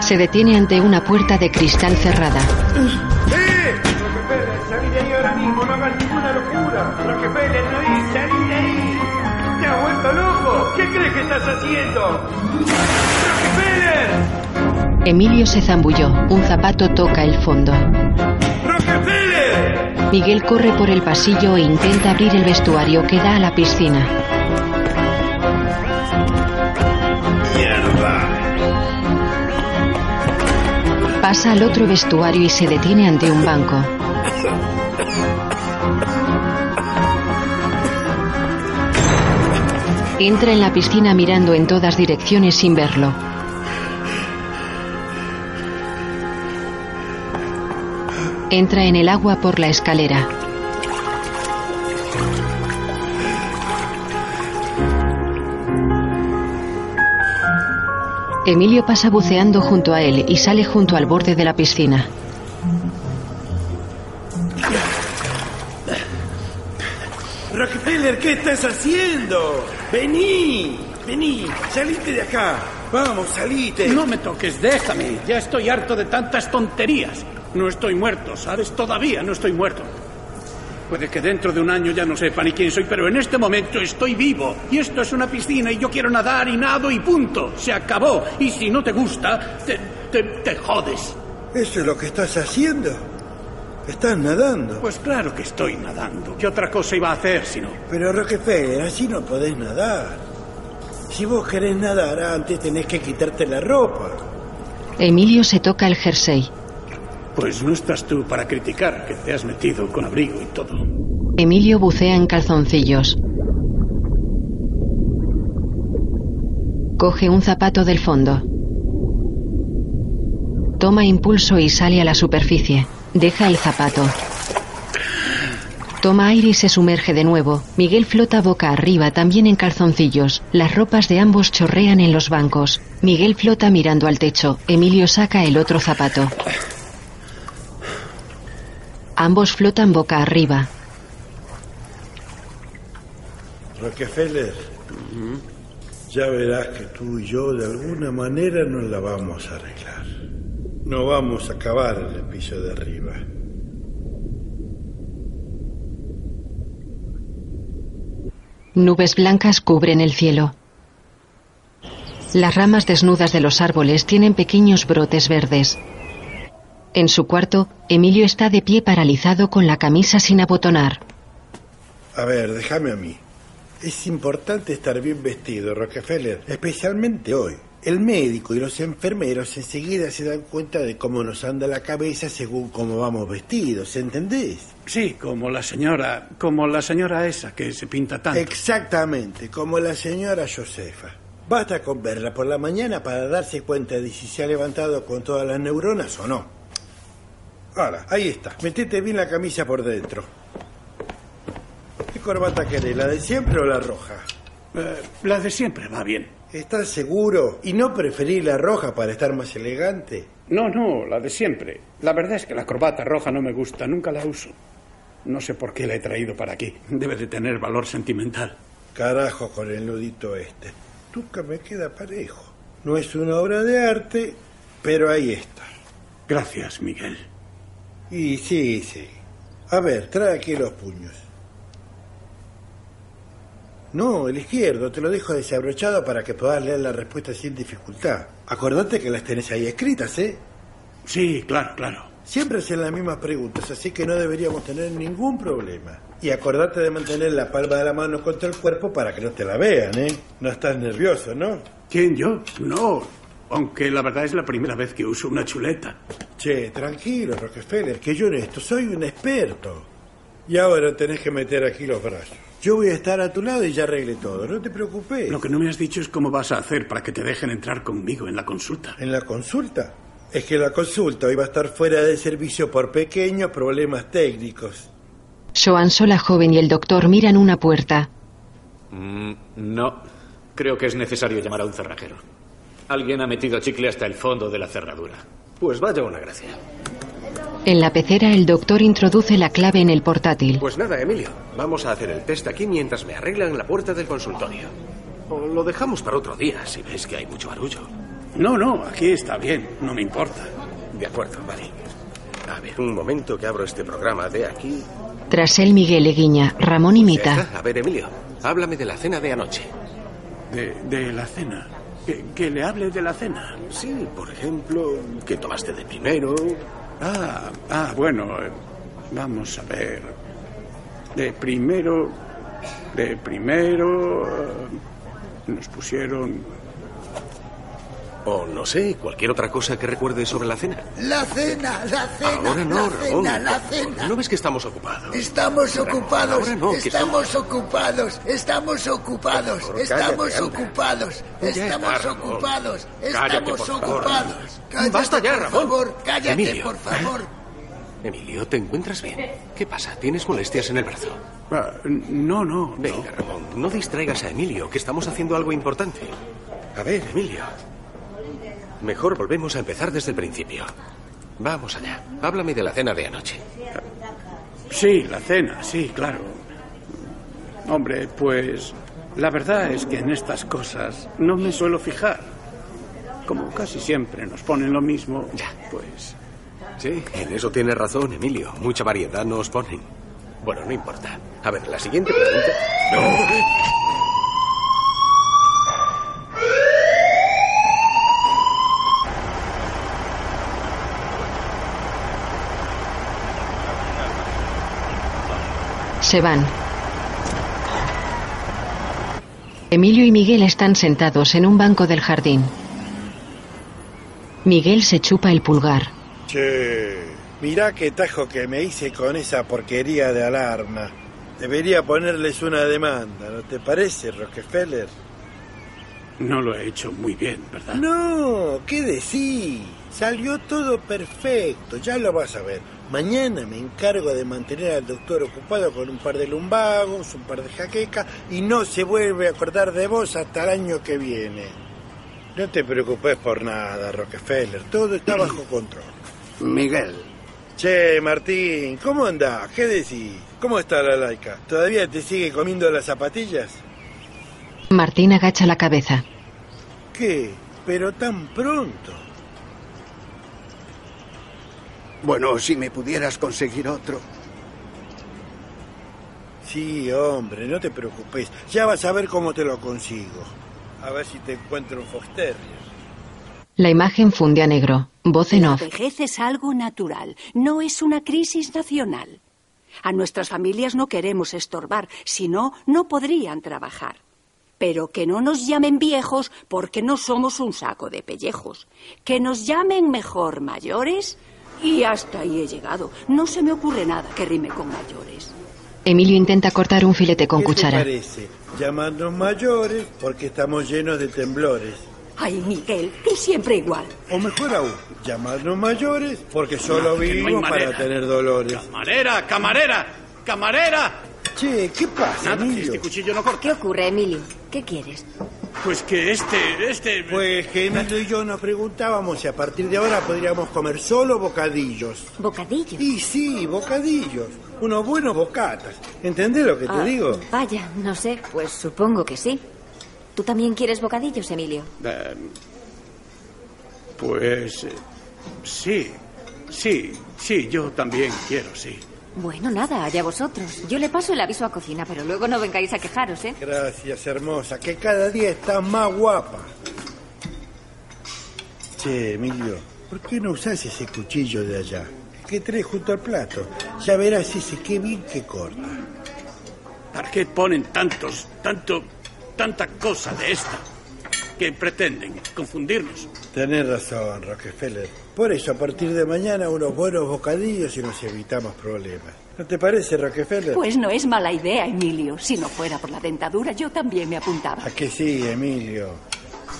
Se detiene ante una puerta de cristal cerrada. ¡Eh! Rockefeller, salí de ahí ahora mismo, no hagas ninguna locura. Rockefeller, no ir, salí de ahí. ¿Te has vuelto loco? ¿Qué crees que estás haciendo? ¡Rockefeller! Emilio se zambulló. Un zapato toca el fondo. ¡Rockefeller! Miguel corre por el pasillo e intenta abrir el vestuario que da a la piscina. Pasa al otro vestuario y se detiene ante un banco. Entra en la piscina mirando en todas direcciones sin verlo. Entra en el agua por la escalera. Emilio pasa buceando junto a él y sale junto al borde de la piscina. Rockefeller, ¿qué estás haciendo? Vení, vení, salite de acá. Vamos, salite. No me toques, déjame. Ya estoy harto de tantas tonterías. No estoy muerto, ¿sabes? Todavía no estoy muerto. Puede que dentro de un año ya no sepa ni quién soy, pero en este momento estoy vivo. Y esto es una piscina y yo quiero nadar y nado y punto. Se acabó. Y si no te gusta, te, te, te jodes. ¿Eso es lo que estás haciendo? ¿Estás nadando? Pues claro que estoy nadando. ¿Qué otra cosa iba a hacer si no? Pero Rockefeller, así no podés nadar. Si vos querés nadar, antes tenés que quitarte la ropa. Emilio se toca el jersey. Pues no estás tú para criticar que te has metido con abrigo y todo. Emilio bucea en calzoncillos. Coge un zapato del fondo. Toma impulso y sale a la superficie. Deja el zapato. Toma aire y se sumerge de nuevo. Miguel flota boca arriba, también en calzoncillos. Las ropas de ambos chorrean en los bancos. Miguel flota mirando al techo. Emilio saca el otro zapato. Ambos flotan boca arriba. Rockefeller, ya verás que tú y yo de alguna manera nos la vamos a arreglar. No vamos a acabar en el piso de arriba. Nubes blancas cubren el cielo. Las ramas desnudas de los árboles tienen pequeños brotes verdes. En su cuarto, Emilio está de pie paralizado con la camisa sin abotonar. A ver, déjame a mí. Es importante estar bien vestido, Rockefeller, especialmente hoy. El médico y los enfermeros enseguida se dan cuenta de cómo nos anda la cabeza según cómo vamos vestidos, ¿entendés? Sí, como la señora, como la señora esa que se pinta tanto. Exactamente, como la señora Josefa. Basta con verla por la mañana para darse cuenta de si se ha levantado con todas las neuronas o no. Ahora, ahí está. Metete bien la camisa por dentro. ¿Qué corbata querés, la de siempre o la roja? Eh, la de siempre va bien. ¿Estás seguro? ¿Y no preferís la roja para estar más elegante? No, no, la de siempre. La verdad es que la corbata roja no me gusta, nunca la uso. No sé por qué la he traído para aquí. Debe de tener valor sentimental. Carajo con el nudito este. Nunca me queda parejo. No es una obra de arte, pero ahí está. Gracias, Miguel. Y sí, sí. A ver, trae aquí los puños. No, el izquierdo, te lo dejo desabrochado para que puedas leer la respuesta sin dificultad. Acordate que las tenés ahí escritas, ¿eh? Sí, claro, claro. Siempre hacen las mismas preguntas, así que no deberíamos tener ningún problema. Y acordate de mantener la palma de la mano contra el cuerpo para que no te la vean, ¿eh? No estás nervioso, ¿no? ¿Quién, yo? No. Aunque la verdad es la primera vez que uso una chuleta. Che, tranquilo, Rockefeller, que yo en esto soy un experto. Y ahora tenés que meter aquí los brazos. Yo voy a estar a tu lado y ya arregle todo, no te preocupes. Lo que no me has dicho es cómo vas a hacer para que te dejen entrar conmigo en la consulta. ¿En la consulta? Es que la consulta hoy va a estar fuera de servicio por pequeños problemas técnicos. Soanso, la joven y el doctor miran una puerta. Mm, no. Creo que es necesario llamar a un cerrajero. Alguien ha metido chicle hasta el fondo de la cerradura. Pues vaya una gracia. En la pecera el doctor introduce la clave en el portátil. Pues nada, Emilio. Vamos a hacer el test aquí mientras me arreglan la puerta del consultorio. O lo dejamos para otro día, si ves que hay mucho barullo. No, no, aquí está bien, no me importa. De acuerdo, vale. A ver, un momento que abro este programa de aquí. Tras él Miguel le guiña. Ramón imita. A ver, Emilio, háblame de la cena de anoche. De, de la cena. Que, que le hable de la cena. Sí, por ejemplo, ¿qué tomaste de primero? Ah, ah, bueno, eh, vamos a ver. De primero, de primero, eh, nos pusieron... O no sé, cualquier otra cosa que recuerdes sobre la cena. La cena, la cena. Ahora no, la Ramón. cena, la cena. ¿No ves que estamos ocupados? Estamos ocupados, Ahora no, que estamos ocupados, estamos ocupados, favor, estamos cállate, ocupados, estamos está, ocupados, Cállate, estamos por ocupados. Cállate, Basta ya, por Ramón. favor, cállate, Emilio. por favor. Emilio, ¿te encuentras bien? ¿Qué pasa? ¿Tienes molestias en el brazo? Ah, no, no. Venga, Ramón, no distraigas a Emilio, que estamos haciendo algo importante. A ver, Emilio. Mejor volvemos a empezar desde el principio. Vamos allá. Háblame de la cena de anoche. Sí, la cena, sí, claro. Hombre, pues la verdad es que en estas cosas no me suelo fijar. Como casi siempre nos ponen lo mismo, ya, pues... Sí, en eso tienes razón, Emilio. Mucha variedad nos ponen. Bueno, no importa. A ver, la siguiente pregunta. Se van. Emilio y Miguel están sentados en un banco del jardín. Miguel se chupa el pulgar. Che, mirá qué tajo que me hice con esa porquería de alarma. Debería ponerles una demanda, ¿no te parece, Rockefeller? No lo he hecho muy bien, ¿verdad? No, ¿qué decís? Salió todo perfecto, ya lo vas a ver. Mañana me encargo de mantener al doctor ocupado con un par de lumbagos, un par de jaquecas y no se vuelve a acordar de vos hasta el año que viene. No te preocupes por nada, Rockefeller, todo está bajo control. Miguel. Che, Martín, ¿cómo andás? ¿Qué decís? ¿Cómo está la laica? ¿Todavía te sigue comiendo las zapatillas? Martín agacha la cabeza. ¿Qué? Pero tan pronto. Bueno, si me pudieras conseguir otro. Sí, hombre, no te preocupes. Ya vas a ver cómo te lo consigo. A ver si te encuentro un Fox Terrier. La imagen funde a negro. Voz en La off. vejez es algo natural, no es una crisis nacional. A nuestras familias no queremos estorbar, si no, no podrían trabajar. Pero que no nos llamen viejos porque no somos un saco de pellejos. Que nos llamen mejor mayores y hasta ahí he llegado. No se me ocurre nada que rime con mayores. Emilio intenta cortar un filete con ¿Qué cuchara. parece? Llamarnos mayores porque estamos llenos de temblores. Ay, Miguel, tú siempre igual. O mejor aún, llamarnos mayores porque solo No, vivimos para tener dolores. ¡Camarera, camarera! ¡Camarera! Che, ¿qué pasa, Nada, Emilio? este cuchillo no corta. ¿Qué ocurre, Emilio? ¿Qué quieres? Pues que este, este... Pues que Emilio y yo nos preguntábamos si a partir de ahora podríamos comer solo bocadillos. ¿Bocadillos? Y sí, bocadillos. Unos buenos bocatas. ¿Entendés lo que te Ah, digo? Vaya, no sé, pues supongo que sí. ¿Tú también quieres bocadillos, Emilio? Eh, pues... eh, sí, sí, sí, yo también quiero, sí. Bueno, nada, allá vosotros. Yo le paso el aviso a cocina, pero luego no vengáis a quejaros, ¿eh? Gracias, hermosa, que cada día estás más guapa. Che, Emilio, ¿por qué no usás ese cuchillo de allá? Que traes junto al plato. Ya verás ese qué bien que corta. ¿Para qué ponen tantos, tanto, tanta cosa de esta? Que pretenden confundirnos. Tenés razón, Rockefeller. Por eso, a partir de mañana, unos buenos bocadillos y nos evitamos problemas. ¿No te parece, Rockefeller? Pues no es mala idea, Emilio. Si no fuera por la dentadura, yo también me apuntaba. ¿A que sí, Emilio?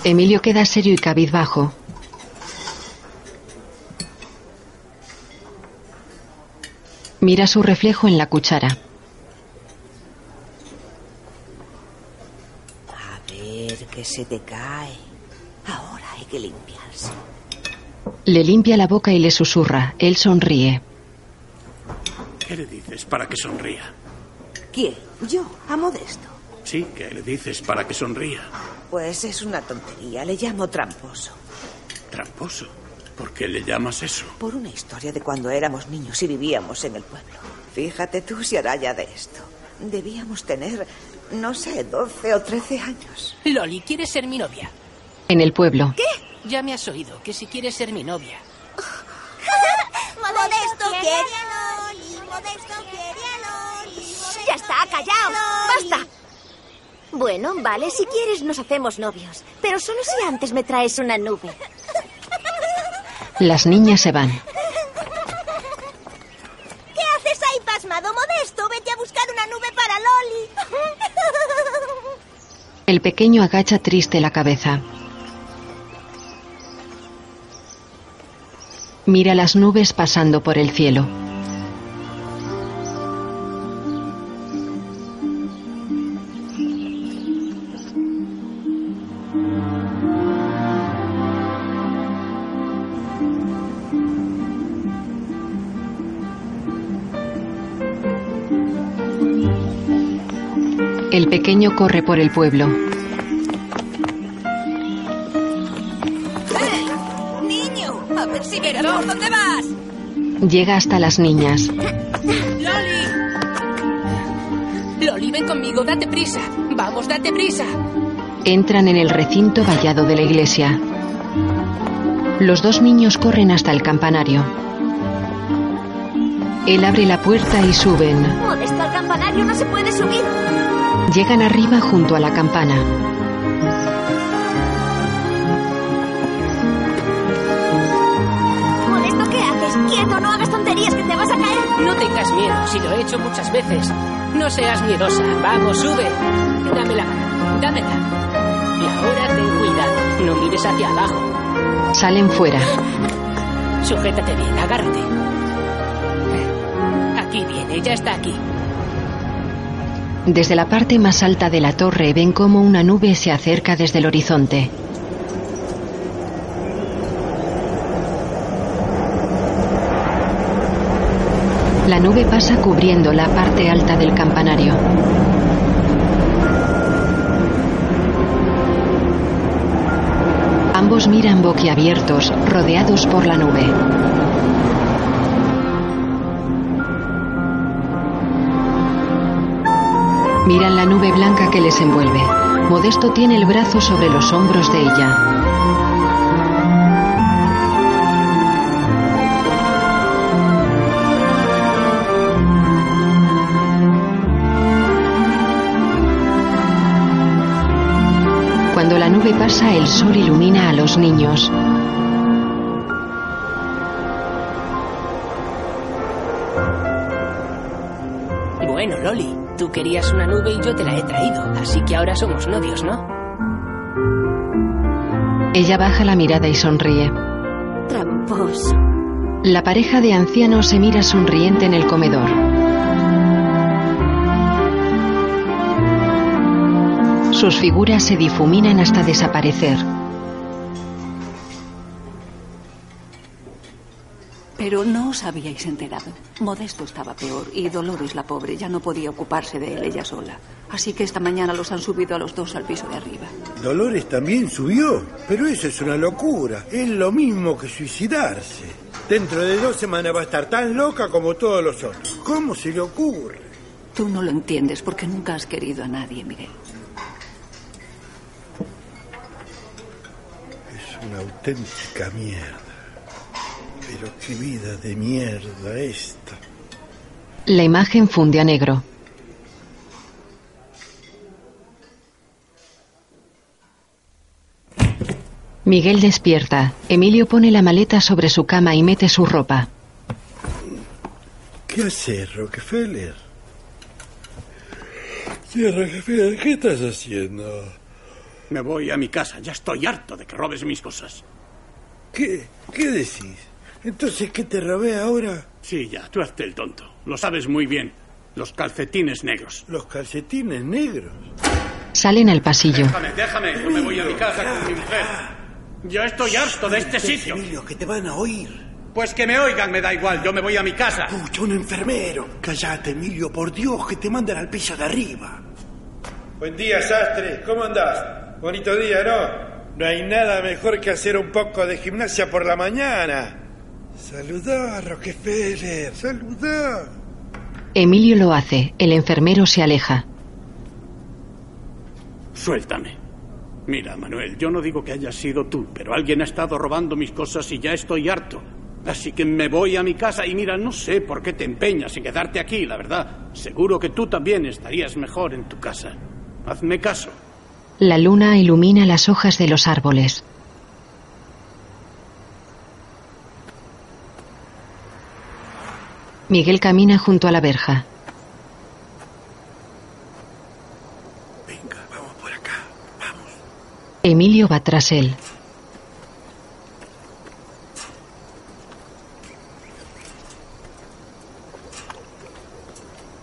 Emilio queda serio y cabizbajo. Mira su reflejo en la cuchara. A ver, que se te cae. Ahora, que limpiarse. Le limpia la boca y le susurra. Él sonríe. ¿Qué le dices para que sonría? ¿Quién? Yo, a Modesto. Sí, ¿qué le dices para que sonría? Pues es una tontería, le llamo tramposo. ¿Tramposo? ¿Por qué le llamas eso? Por una historia de cuando éramos niños y vivíamos en el pueblo. Fíjate tú si hará ya de esto. Debíamos tener, no sé, 12 o 13 años. Loli, ¿quieres ser mi novia? En el pueblo. ¿Qué? Ya me has oído, que si quieres ser mi novia. Modesto quiere a Loli, Modesto quiere a Loli. Ya está, callaos. ¡Basta! Bueno, vale, si quieres nos hacemos novios. Pero solo si antes me traes una nube. Las niñas se van. ¿Qué Modesto? Vete a buscar una nube para Loli. El pequeño agacha triste la cabeza. Mira las nubes pasando por el cielo. Pequeño corre por el pueblo. ¡Niño! A ver si verás por dónde vas. Llega hasta las niñas. ¡Loli! Loli, ven conmigo, date prisa. Vamos, date prisa. Entran en el recinto vallado de la iglesia. Los dos niños corren hasta el campanario. Él abre la puerta y suben. Modesto al campanario no se puede subir. Llegan arriba junto a la campana. Modesto, ¿qué haces? Quieto, no hagas tonterías que te vas a caer. No tengas miedo, si lo he hecho muchas veces. No seas miedosa. Vamos, sube. Dame la mano, dámela. Y ahora ten cuidado. No mires hacia abajo. Salen fuera. Sujétate bien, agárrate. Aquí viene, ya está aquí. Desde la parte más alta de la torre ven cómo una nube se acerca desde el horizonte. La nube pasa cubriendo la parte alta del campanario. Ambos miran boquiabiertos, rodeados por la nube. Miran la nube blanca que les envuelve. Modesto tiene el brazo sobre los hombros de ella. Cuando la nube pasa, el sol ilumina a los niños. Tú querías una nube y yo te la he traído, así que ahora somos novios, ¿no? Ella baja la mirada y sonríe. Tramposo. La pareja de ancianos se mira sonriente en el comedor. Sus figuras se difuminan hasta desaparecer. Pero no os habíais enterado. Modesto estaba peor y Dolores, la pobre, ya no podía ocuparse de él ella sola. Así que esta mañana los han subido a los dos al piso de arriba. Dolores también subió, pero eso es una locura. Es lo mismo que suicidarse. Dentro de dos semanas va a estar tan loca como todos los otros. ¿Cómo se le ocurre? Tú no lo entiendes porque nunca has querido a nadie, Miguel. Es una auténtica mierda. Pero qué vida de mierda esta. La imagen funde a negro. Miguel despierta. Emilio pone la maleta sobre su cama y mete su ropa. ¿Qué haces, Rockefeller? Sí, Rockefeller, ¿qué estás haciendo? Me voy a mi casa. Ya estoy harto de que robes mis cosas. ¿Qué? ¿Qué decís? Entonces, ¿qué te robé ahora? Sí, ya, tú hazte el tonto. Lo sabes muy bien. Los calcetines negros. ¿Los calcetines negros? Salen al pasillo. Déjame, déjame. Yo me voy a mi casa con mi mujer. Ya estoy harto de este sitio. Emilio, que te van a oír. Pues que me oigan, me da igual. Yo me voy a mi casa. Escucha, un enfermero. Cállate, Emilio, por Dios, que te mandan al piso de arriba. Buen día, sastre. ¿Cómo andás? Bonito día, ¿no? No hay nada mejor que hacer un poco de gimnasia por la mañana. Saludá, Rockefeller, saludá. Emilio lo hace. El enfermero se aleja. Suéltame. Mira, Manuel, yo no digo que hayas sido tú, pero alguien ha estado robando mis cosas y ya estoy harto. Así que me voy a mi casa y mira, no sé por qué te empeñas en quedarte aquí, la verdad. Seguro que tú también estarías mejor en tu casa. Hazme caso. La luna ilumina las hojas de los árboles. Miguel camina junto a la verja. Venga, vamos por acá. Emilio va tras él.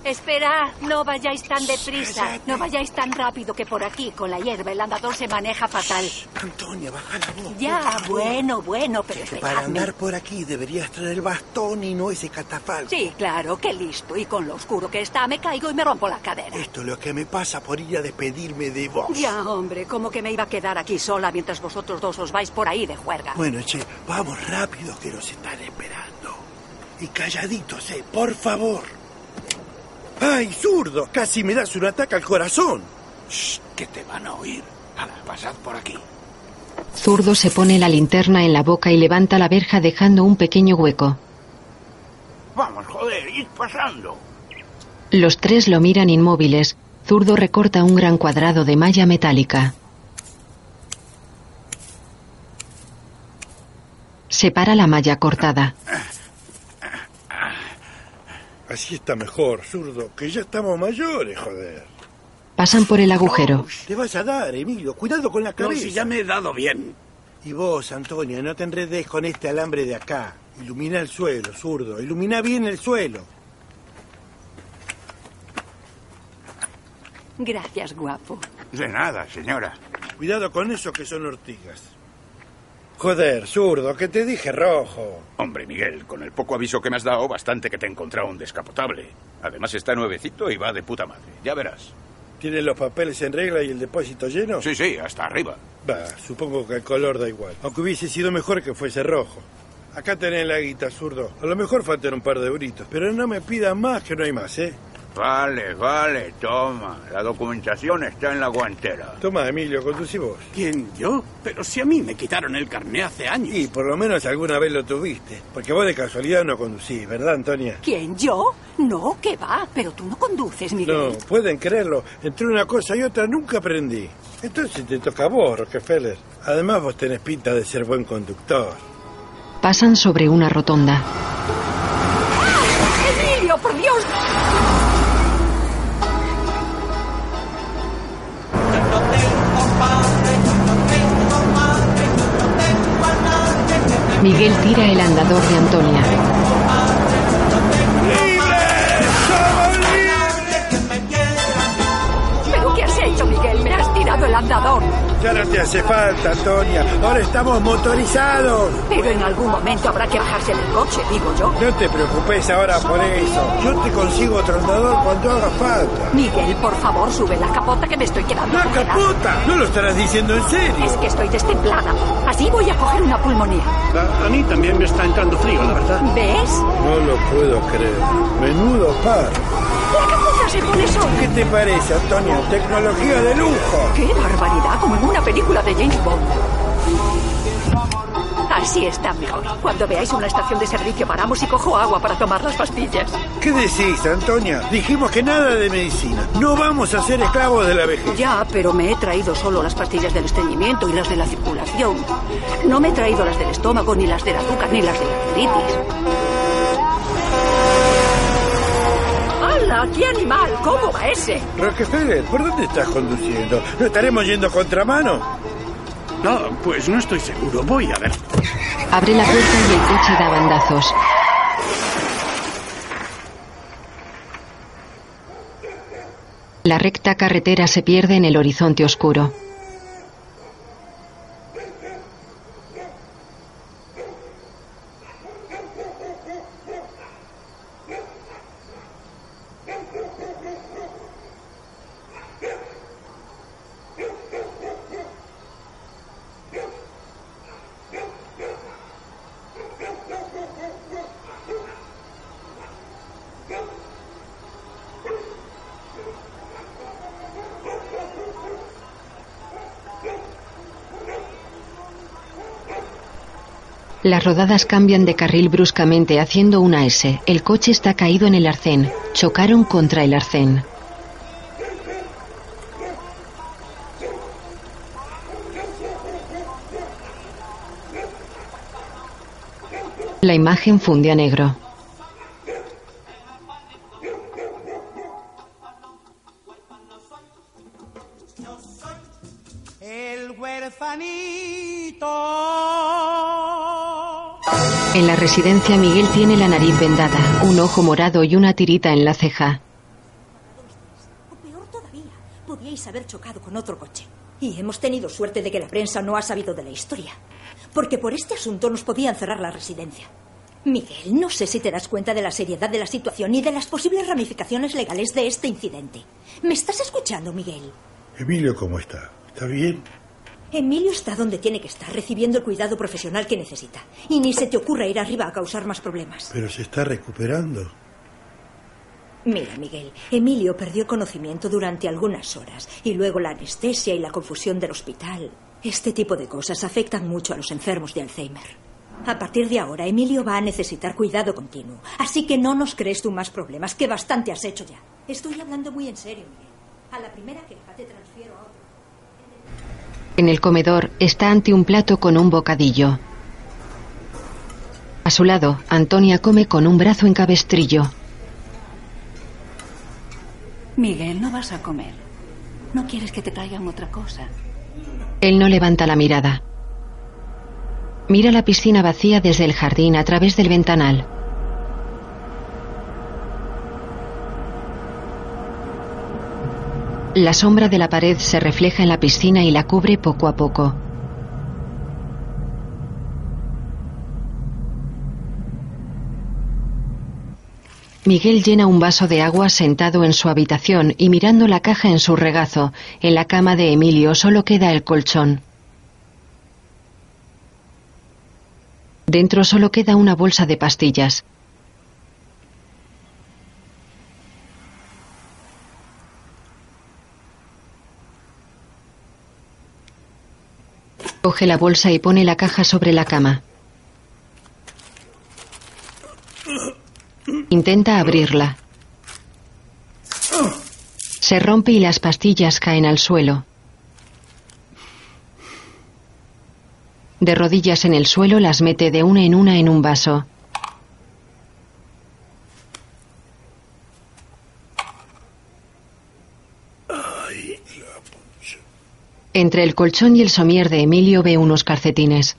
Esperad, no vayáis tan deprisa, no vayáis tan rápido que por aquí, con la hierba, el andador se maneja fatal. Antonia, baja la voz. Ya, bueno, bueno, pero para andar por aquí deberías traer el bastón y no ese catafalco. Sí, claro, qué listo. Y con lo oscuro que está, me caigo y me rompo la cadera. Esto es lo que me pasa por ir a despedirme de vos. Ya, hombre, como que me iba a quedar aquí sola mientras vosotros dos os vais por ahí de juerga. Bueno, che, vamos rápido que nos están esperando. Y calladitos, eh, por favor. ¡Ay, zurdo! Casi me das un ataque al corazón. Shh, que te van a oír. Hala, pasad por aquí. Zurdo se pone la linterna en la boca y levanta la verja dejando un pequeño hueco. Vamos, joder, id pasando. Los tres lo miran inmóviles. Zurdo recorta un gran cuadrado de malla metálica. Separa la malla cortada. Así está mejor, zurdo, que ya estamos mayores, joder. Pasan por el agujero. Te vas a dar, Emilio. Cuidado con la No, cabeza. si ya me he dado bien. Y vos, Antonia, no te enredes con este alambre de acá. Ilumina el suelo, zurdo. Ilumina bien el suelo. Gracias, guapo. De nada, señora. Cuidado con eso que son ortigas. Joder, zurdo, que te dije rojo. Hombre, Miguel, con el poco aviso que me has dado, bastante que te he encontrado un descapotable. Además está nuevecito y va de puta madre. Ya verás. ¿Tienes los papeles en regla y el depósito lleno? Sí, sí, hasta arriba. Va, supongo que el color da igual. Aunque hubiese sido mejor que fuese rojo. Acá tenés la guita, zurdo. A lo mejor faltan un par de euritos. Pero no me pidan más, que no hay más, ¿eh? Vale, vale, toma. La documentación está en la guantera. Toma, Emilio, conducí vos. ¿Quién, yo? Pero si a mí me quitaron el carné hace años. Y por lo menos alguna vez lo tuviste. Porque vos de casualidad no conducís, ¿verdad, Antonia? ¿Quién, yo? No, ¿qué va? Pero tú no conduces, No, Miguel. pueden creerlo. Entre una cosa y otra nunca aprendí. Entonces te toca a vos, Rockefeller. Además vos tenés pinta de ser buen conductor. Pasan sobre una rotonda. ¡Emilio, por Dios! Miguel tira el andador de Antonia. ¿Pero qué has hecho, Miguel? Me has tirado el andador. Ya no te hace falta, Antonia. Ahora estamos motorizados. Pero en algún momento habrá que bajarse del coche, digo yo. No te preocupes ahora por eso. Yo te consigo otro andador cuando haga falta. Miguel, por favor, sube la capota que me estoy quedando ¡La congelada. capota! ¿No lo estarás diciendo en serio? Es que estoy destemplada. Así voy a coger una pulmonía. A, a mí también me está entrando frío, la verdad. ¿Ves? No lo puedo creer. Menudo par. La capota se pone sola. ¿Qué te parece, Antonia? Tecnología de lujo. ¡Qué barbaridad! Como en una película de James Bond. Así está mejor. Cuando veáis una estación de servicio paramos y cojo agua para tomar las pastillas. ¿Qué decís, Antonia? Dijimos que nada de medicina. No vamos a ser esclavos de la vejez. Ya, pero me he traído solo las pastillas del estreñimiento y las de la circulación. No me he traído las del estómago, ni las del azúcar, ni las de la artritis. ¡Qué animal! ¿Cómo va ese? Rockefeller, ¿por dónde estás conduciendo? ¿No estaremos yendo contramano? No, pues no estoy seguro. Voy a ver. Abre la puerta y el coche da bandazos. La recta carretera se pierde en el horizonte oscuro. Las rodadas cambian de carril bruscamente haciendo una S. El coche está caído en el arcén. Chocaron contra el arcén. La imagen funde a negro. El huerfanito. En la residencia Miguel tiene la nariz vendada, un ojo morado y una tirita en la ceja. Peor todavía, podíais haber chocado con otro coche. Y hemos tenido suerte de que la prensa no ha sabido de la historia. Porque por este asunto nos podían cerrar la residencia. Miguel, no sé si te das cuenta de la seriedad de la situación y de las posibles ramificaciones legales de este incidente. ¿Me estás escuchando, Miguel? Emilio, ¿cómo está? ¿Está bien? Emilio está donde tiene que estar, recibiendo el cuidado profesional que necesita. Y ni se te ocurra ir arriba a causar más problemas. Pero se está recuperando. Mira, Miguel, Emilio perdió conocimiento durante algunas horas y luego la anestesia y la confusión del hospital. Este tipo de cosas afectan mucho a los enfermos de Alzheimer. A partir de ahora, Emilio va a necesitar cuidado continuo. Así que no nos crees tú más problemas, que bastante has hecho ya. Estoy hablando muy en serio, Miguel. A la primera queja te transfiero a otro. En el comedor está ante un plato con un bocadillo. A su lado, Antonia come con un brazo en cabestrillo. Miguel, no vas a comer. ¿No quieres que te traigan otra cosa? Él no levanta la mirada. Mira la piscina vacía desde el jardín a través del ventanal. La sombra de la pared se refleja en la piscina y la cubre poco a poco. Miguel llena un vaso de agua sentado en su habitación y mirando la caja en su regazo. En la cama de Emilio solo queda el colchón. Dentro solo queda una bolsa de pastillas. Coge la bolsa y pone la caja sobre la cama. Intenta abrirla. Se rompe y las pastillas caen al suelo. De rodillas en el suelo las mete de una en una en un vaso. Entre el colchón y el somier de Emilio ve unos calcetines.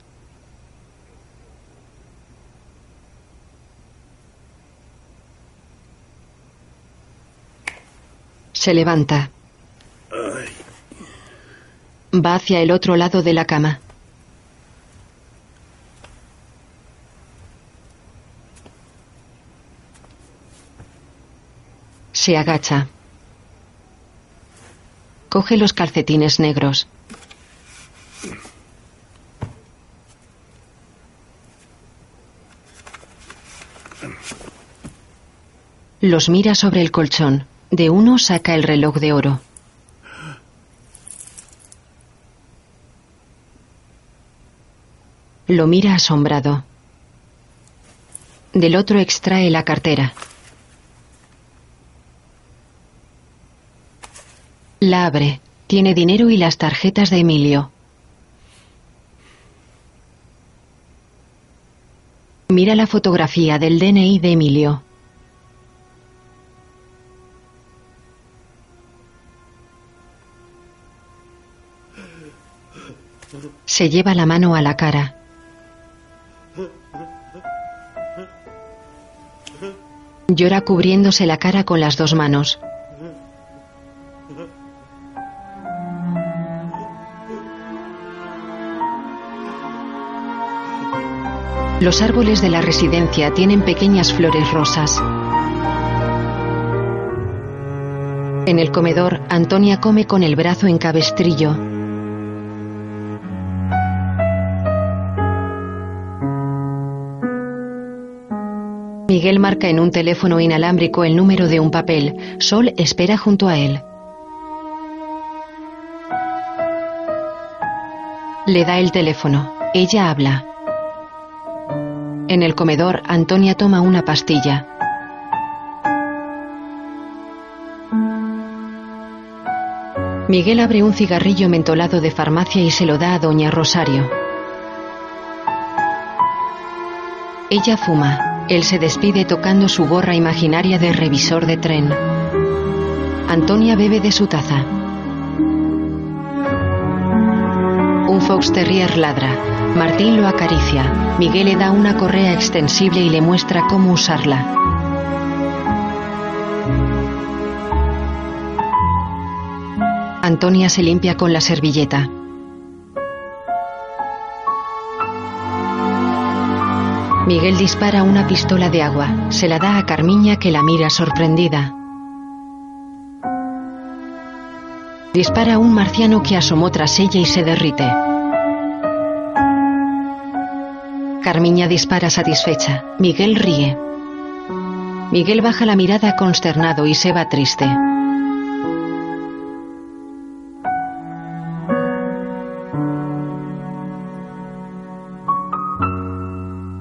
Se levanta. Va hacia el otro lado de la cama. Se agacha. Coge los calcetines negros. Los mira sobre el colchón. De uno saca el reloj de oro. Lo mira asombrado. Del otro extrae la cartera. La abre. Tiene dinero y las tarjetas de Emilio. Mira la fotografía del DNI de Emilio. Se lleva la mano a la cara. Llora cubriéndose la cara con las dos manos. Los árboles de la residencia tienen pequeñas flores rosas. En el comedor, Antonia come con el brazo en cabestrillo. Miguel marca en un teléfono inalámbrico el número de un papel. Sol espera junto a él. Le da el teléfono. Ella habla. En el comedor, Antonia toma una pastilla. Miguel abre un cigarrillo mentolado de farmacia y se lo da a doña Rosario. Ella fuma. Él se despide tocando su gorra imaginaria de revisor de tren. Antonia bebe de su taza. Un fox terrier ladra. Martín lo acaricia. Miguel le da una correa extensible y le muestra cómo usarla. Antonia se limpia con la servilleta. Miguel dispara una pistola de agua. Se la da a Carmiña que la mira sorprendida. Dispara un marciano que asomó tras ella y se derrite. Carmiña dispara satisfecha. Miguel ríe. Miguel baja la mirada consternado y se va triste.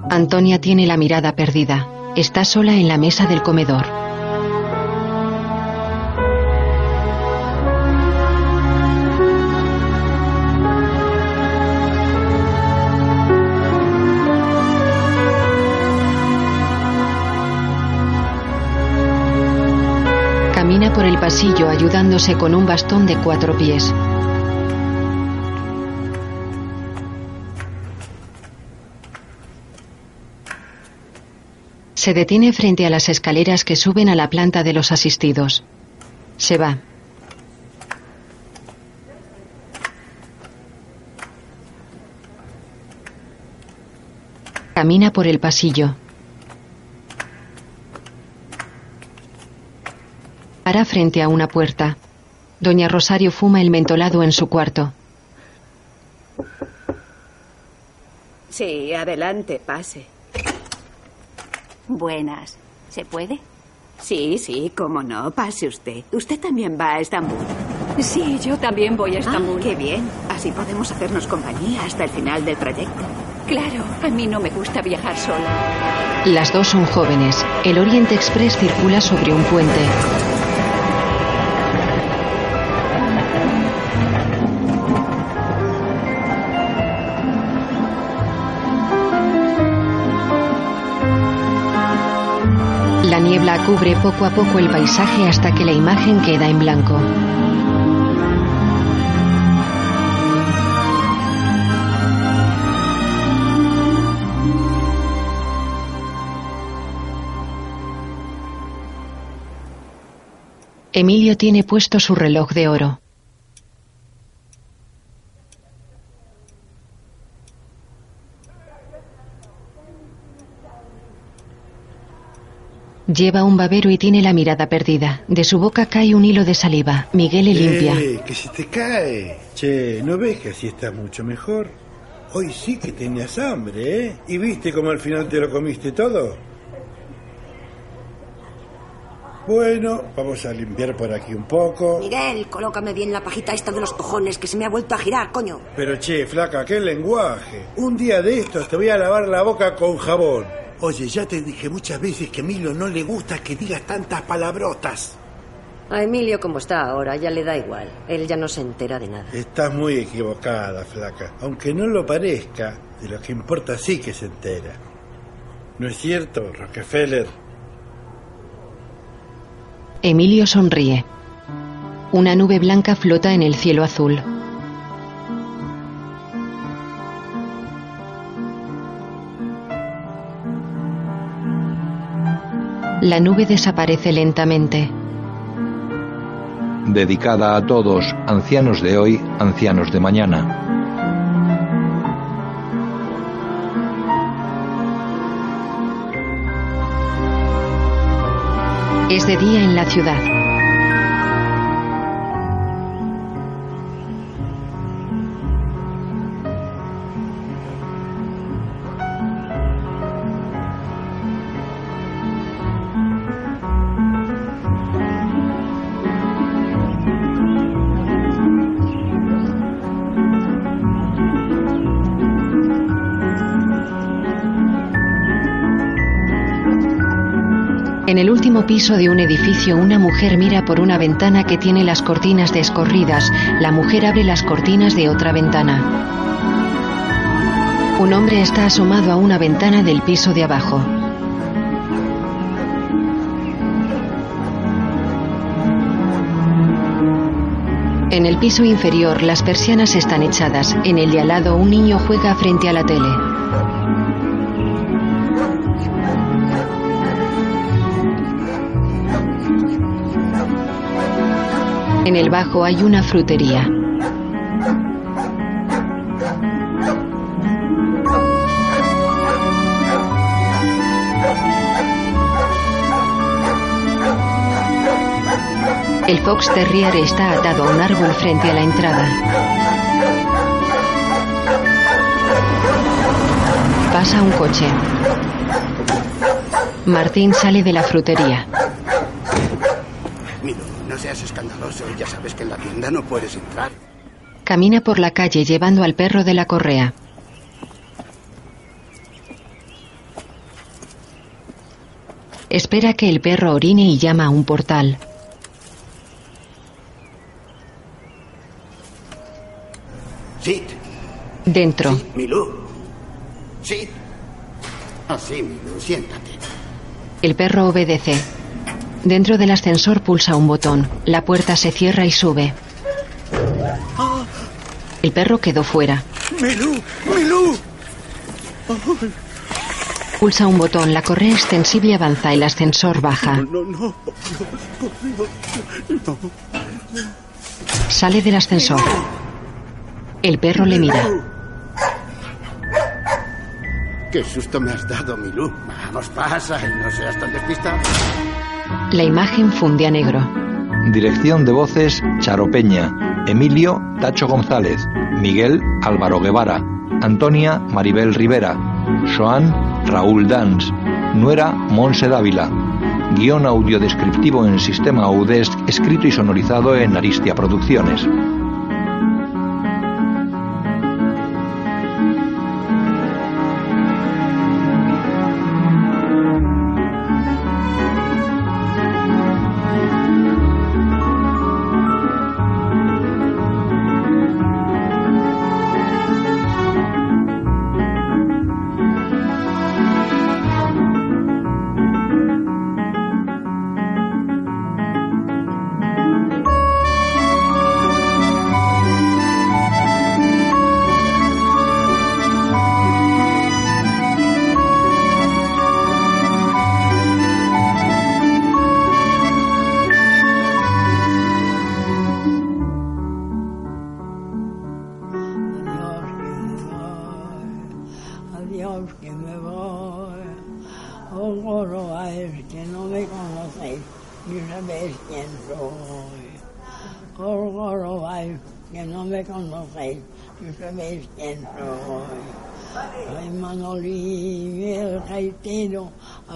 Antonia tiene la mirada perdida. Está sola en la mesa del comedor. Camina por el pasillo ayudándose con un bastón de cuatro pies. Se detiene frente a las escaleras que suben a la planta de los asistidos. Se va. Camina por el pasillo. Para frente a una puerta. Doña Rosario fuma el mentolado en su cuarto. Sí, adelante, pase. Buenas. ¿Se puede? Sí, sí, cómo no. Pase usted. Usted también va a Estambul. Sí, yo también voy a Estambul. Ah, qué bien. Así podemos hacernos compañía hasta el final del trayecto. Claro, a mí no me gusta viajar sola. Las dos son jóvenes. El Oriente Express circula sobre un puente. Cubre poco a poco el paisaje hasta que la imagen queda en blanco. Emilio tiene puesto su reloj de oro. Lleva un babero y tiene la mirada perdida. De su boca cae un hilo de saliva. Miguel le limpia. Eh, que se te cae. Che, ¿no ves que así está mucho mejor? Hoy sí que tenías hambre, ¿eh? ¿Y viste cómo al final te lo comiste todo? Bueno, vamos a limpiar por aquí un poco. Miguel, colócame bien la pajita esta de los cojones que se me ha vuelto a girar, coño. Pero che, flaca, qué lenguaje. Un día de estos te voy a lavar la boca con jabón. Oye, ya te dije muchas veces que a Emilio no le gusta que digas tantas palabrotas. A Emilio como está ahora ya le da igual. Él ya no se entera de nada. Estás muy equivocada, flaca. Aunque no lo parezca, de lo que importa sí que se entera. ¿No es cierto, Rockefeller? Emilio sonríe. Una nube blanca flota en el cielo azul. La nube desaparece lentamente. Dedicada a todos, ancianos de hoy, ancianos de mañana. Es de día en la ciudad. Último piso de un edificio, una mujer mira por una ventana que tiene las cortinas descorridas. La mujer abre las cortinas de otra ventana. Un hombre está asomado a una ventana del piso de abajo. En el piso inferior las persianas están echadas. En el de al lado un niño juega frente a la tele. En el bajo hay una frutería. El Fox Terrier está atado a un árbol frente a la entrada. Pasa un coche. Martín sale de la frutería. Mira, no escandaloso. Ya sabes que en la tienda no puedes entrar. Camina por la calle llevando al perro de la correa. Espera que el perro orine y llama a un portal. Sí, Dentro. Milú. Sí. Así, Milú, siéntate. El perro obedece. Dentro del ascensor pulsa un botón. La puerta se cierra y sube. El perro quedó fuera. Milú, Milú. Pulsa un botón. La correa extensible avanza. El ascensor baja. No, no, no. Sale del ascensor. El perro le mira. Qué susto me has dado, Milú. Vamos, pasa y no seas tan despistado. La imagen funde a negro. Dirección de voces Charo Peña, Emilio Tacho González, Miguel Álvaro Guevara, Antonia Maribel Rivera, Joan Raúl Dans, Nuera Monse Dávila. Guión audio descriptivo en sistema Audesc escrito y sonorizado en Aristia Producciones.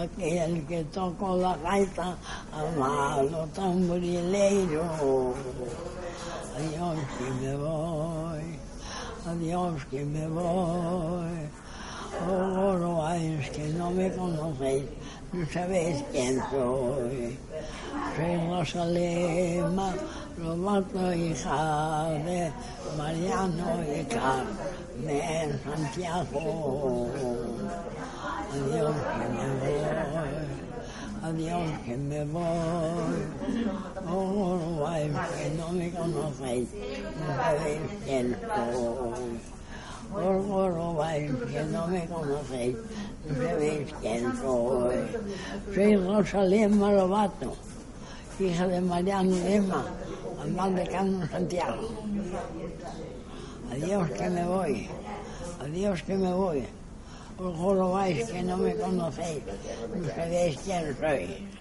aquel que tocó la gaita, malo tamborileiro. Adiós que me voy, adiós que me voy. Oh, Oroáis que no me conocéis, no sabéis quién soy. Soy Rosalema, Roberto, hija de Mariano y Carmen Santiago. Adiós que me voy, adiós que me voy. Oh, Gorobáis, que no me conocéis, no sabéis quién soy. Por Gorobáis, que no me conocéis, no sabéis quién soy. Soy Rosalema Lobato, hija de Mariano Lema, hermano de Carmen Santiago. Adiós que me voy, adiós que me voy. Por Gorobáis, que no me conocéis, no sabéis quién soy.